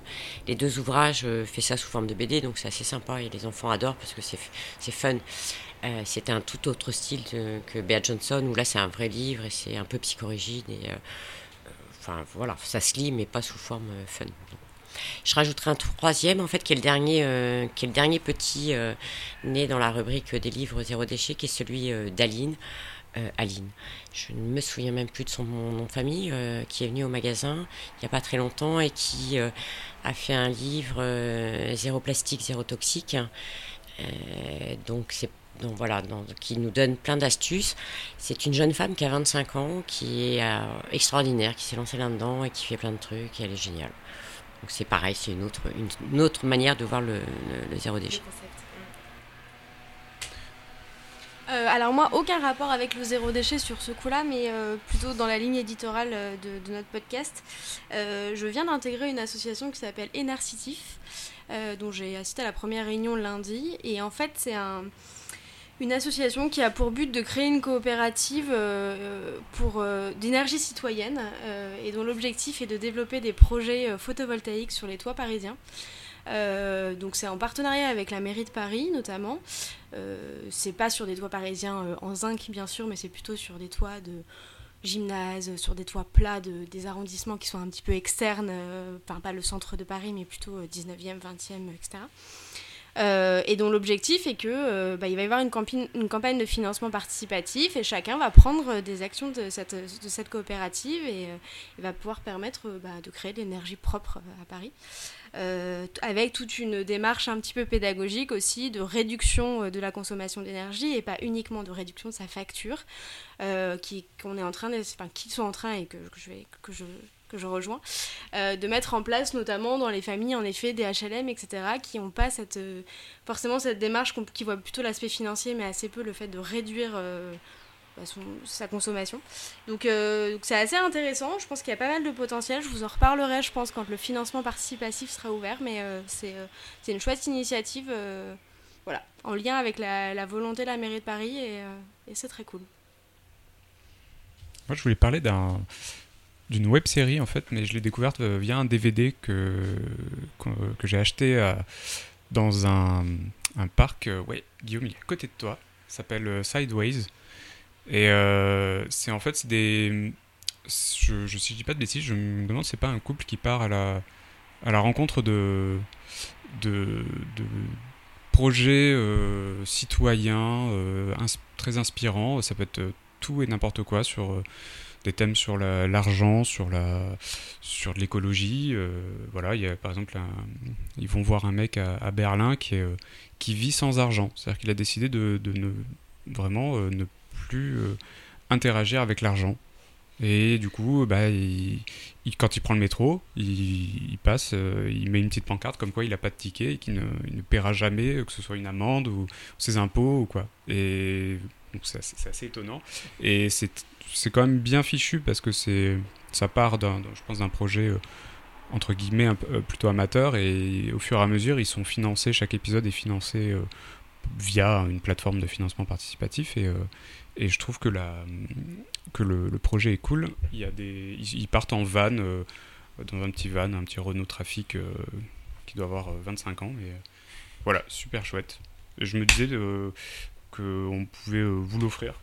les deux ouvrages, euh, fait ça sous forme de BD, donc c'est assez sympa et les enfants adorent parce que c'est c'est fun. Euh, C'était un tout autre style de- que Bea Johnson, où là c'est un vrai livre et c'est un peu psychorigide. Et, euh, enfin voilà, ça se lit mais pas sous forme fun. Je rajouterai un troisième, en fait, qui est le dernier, euh, qui est le dernier petit euh, né dans la rubrique des livres zéro déchet, qui est celui euh, d'Aline. Aline. Je ne me souviens même plus de son nom de famille, qui est venu au magasin il n'y a pas très longtemps et qui a fait un livre Zéro plastique, zéro toxique. Donc c'est voilà, qui nous donne plein d'astuces. C'est une jeune femme qui a 25 ans, qui est extraordinaire, qui s'est lancée là-dedans et qui fait plein de trucs et elle est géniale. Donc c'est pareil, c'est une autre, une, autre manière de voir le, zéro déchet. Euh, alors moi, aucun rapport avec le zéro déchet sur ce coup-là, mais euh, plutôt dans la ligne éditoriale euh, de, notre podcast. Je viens d'intégrer une association qui s'appelle Énercitif, dont j'ai assisté à la première réunion lundi. Et en fait, c'est un, une association qui a pour but de créer une coopérative euh, pour euh, d'énergie citoyenne euh, et dont l'objectif est de développer des projets euh, photovoltaïques sur les toits parisiens. Euh, donc c'est en partenariat avec la mairie de Paris notamment. Euh, c'est pas sur des toits parisiens euh, en zinc bien sûr, mais c'est plutôt sur des toits de gymnase, sur des toits plats de, des arrondissements qui sont un petit peu externes, euh, enfin pas le centre de Paris, mais plutôt euh, 19e, 20e, etc. Euh, et dont l'objectif est que euh, bah, il va y avoir une, campagne- de financement participatif et chacun va prendre euh, des actions de cette, coopérative et, et va pouvoir permettre bah, de créer de l'énergie propre à Paris. Avec toute une démarche un petit peu pédagogique aussi de réduction de la consommation d'énergie et pas uniquement de réduction de sa facture qui qu'on est en train de, enfin qui sont en train et que, que je vais que je que je rejoins, euh, de mettre en place notamment dans les familles en effet des HLM etc qui n'ont pas cette euh, forcément cette démarche qui voit plutôt l'aspect financier mais assez peu le fait de réduire euh, bah, sa consommation. Donc c'est assez intéressant, je pense qu'il y a pas mal de potentiel, je vous en reparlerai je pense quand le financement participatif sera ouvert, mais c'est une chouette initiative voilà, en lien avec la, volonté de la mairie de Paris et c'est très cool. Moi, je voulais parler d'un d'une web série en fait, mais je l'ai découverte euh, via un DVD que que, j'ai acheté euh, dans un, un parc. euh, ouais, Guillaume, il est à côté de toi. S'appelle Sideways. Et c'est en fait c'est des je, je si pas de bêtises, je me demande c'est pas un couple qui part à la à la rencontre de de, projets citoyens très inspirants. Ça peut être tout et n'importe quoi sur des thèmes sur la- l'argent, sur la sur l'écologie. euh, voilà, il y a par exemple ils vont voir un mec à, Berlin qui euh, qui vit sans argent. C'est-à-dire qu'il a décidé de, ne vraiment euh, ne plus interagir avec l'argent. Et du coup, bah, quand il prend le métro, il, passe, il met une petite pancarte comme quoi il n'a pas de ticket et qu'il ne, paiera jamais, que ce soit une amende ou ses impôts ou quoi. Et donc c'est assez, assez étonnant. Et c'est c'est quand même bien fichu parce que c'est ça part d'un, je pense, d'un projet euh, entre guillemets euh, plutôt amateur et au fur et à mesure ils sont financés, chaque épisode est financé euh, via une plateforme de financement participatif et, et je trouve que, la, que le, projet est cool. Il y a des, ils, partent en van, dans un petit van, un petit Renault Trafic qui doit avoir euh, 25 ans. Et, voilà, super chouette. Et je me disais qu'on pouvait vous l'offrir.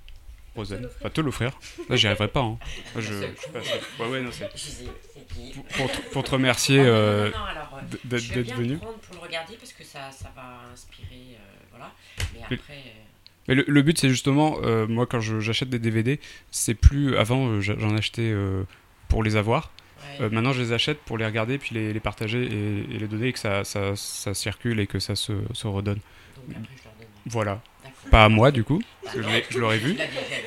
Rosen. Enfin, te l'offrir. Là, j'y arriverai pas. Hein. Je, je Ouais, ouais, non, pour, pour te- pour te remercier euh, euh, d'être venu. le prendre pour le regarder parce que ça, ça va inspirer, euh, voilà. Mais Mais- après, euh, Mais le, le but, c'est justement, euh, moi, quand j'achète des DVD, c'est plus. Avant, euh, j'en achetais euh, pour les avoir. Ouais. Euh, maintenant, je les achète pour les regarder, puis les, les partager et, et les donner, et que ça, ça, ça circule et que ça se, se redonne. Donc après, je leur donne. Voilà. Pas à moi, du coup, parce que je l'aurais vu.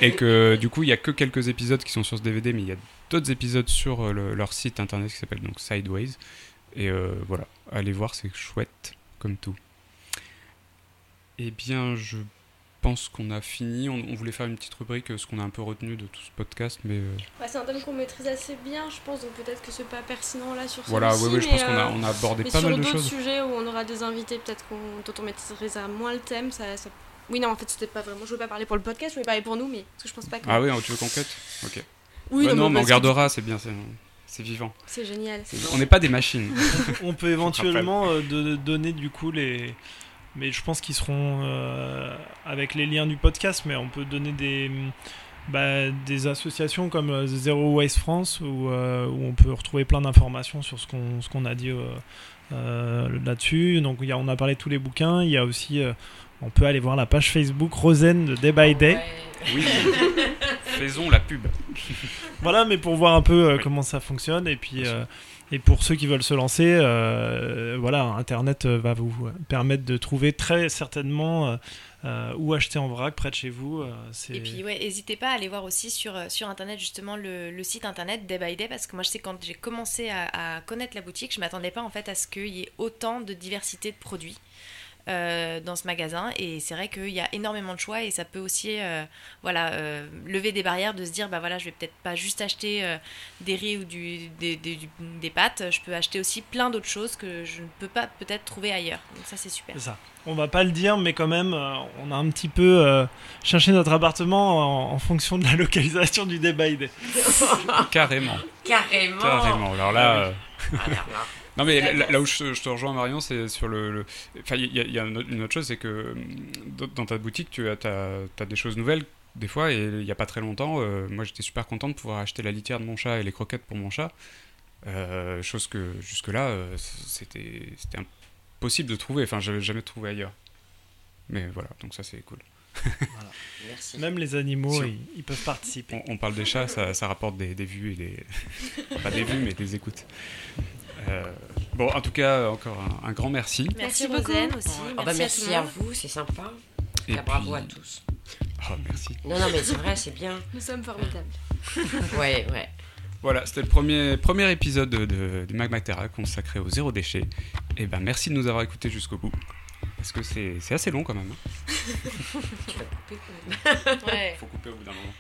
Et que du coup, il y a que quelques épisodes qui sont sur ce DVD, mais il y a d'autres épisodes sur euh, le- leur site internet qui s'appelle donc Sideways. Et euh, voilà, allez voir, c'est chouette comme tout. Eh bien, je pense qu'on a fini. On, on voulait faire une petite rubrique, euh, ce qu'on a un peu retenu de tout ce podcast, mais euh, Bah, c'est un thème qu'on maîtrise assez bien, je pense, donc peut-être que c'est pas pertinent là sur voilà, oui, oui, je mais, pense qu'on a, on a abordé mais pas sur mal de d'autres choses. sujets où on aura des invités, peut-être qu'on, dont on maîtrisera moins le thème, ça, ça- Oui, non, en fait, c'était pas vraiment. Je voulais pas parler pour le podcast, je voulais parler pour nous, mais parce que je pense pas que. Ah oui, tu veux qu'on cut? Ok. oui, Bah non, mais on gardera, c'est bien, c'est c'est vivant. C'est génial. C'est- On n'est pas des machines. <laughs> On peut éventuellement euh, de- donner du coup les. Mais je pense qu'ils seront euh, avec les liens du podcast, mais on peut donner des, bah, des associations comme euh, Zero Waste France où, euh, où on peut retrouver plein d'informations sur ce qu'on ce qu'on a dit euh, euh, là-dessus. Donc il y a, on a parlé de tous les bouquins. Il y a aussi, euh, on peut aller voir la page Facebook Rosen de Day by Day. Oui. <laughs> Faisons la pub. <laughs> Voilà, mais pour voir un peu euh, Oui. comment ça fonctionne et puis euh, et pour ceux qui veulent se lancer, euh, voilà, Internet euh, va vous permettre de trouver très certainement euh, où acheter en vrac près de chez vous. euh, Et puis, ouais, n'hésitez pas à aller voir aussi sur, sur internet justement le, le site internet Day by Day parce que moi je sais quand j'ai commencé à, à connaître la boutique, je m'attendais pas en fait à ce qu'il y ait autant de diversité de produits. Euh, dans ce magasin et c'est vrai qu'il y a énormément de choix et ça peut aussi euh, voilà euh, lever des barrières de se dire bah voilà je vais peut-être pas juste acheter euh, des riz ou du, des, des, du- des pâtes je peux acheter aussi plein d'autres choses que je ne peux pas peut-être trouver ailleurs donc ça c'est super C'est ça. On va pas le dire, mais quand même, euh, on a un petit peu euh, cherché notre appartement en, en fonction de la <laughs> localisation du Day by Day. Carrément. Carrément. Carrément. Alors là. euh, Ah, là, là. Non mais là, là où je, je te rejoins Marion, c'est sur le... Enfin, il y a, il y a une autre- chose, c'est que hum, dans- ta boutique, tu as, des choses nouvelles des fois, et il n'y a pas très longtemps, euh, moi j'étais super content de pouvoir acheter la litière de mon chat et les croquettes pour mon chat, Euh, chose que jusque-là, euh, c'était impossible de trouver, enfin j'avais jamais trouvé ailleurs. Mais voilà, donc ça c'est cool. Merci. Même les animaux, Si on- ils, ils peuvent participer. On, on parle des chats, ça, ça rapporte des, des vues et des... <laughs> pas des vues, mais des écoutes. Euh, bon, en tout cas, encore un, un grand merci. merci, Merci beaucoup. Rosen aussi Ah bah, merci, à vous, c'est sympa. Et Ah, bravo puis- à tous. Oh, merci. Non, non, mais c'est vrai, c'est bien. Nous sommes formidables. <laughs> Ouais, ouais. Voilà, c'était le premier, premier épisode de, de, du Magma Terra consacré au zéro déchet. Et ben merci de nous avoir écoutés jusqu'au bout. Parce que c'est c'est assez long quand même. hein. <laughs> <laughs> Tu vas couper. Ouais. Faut couper au bout d'un moment.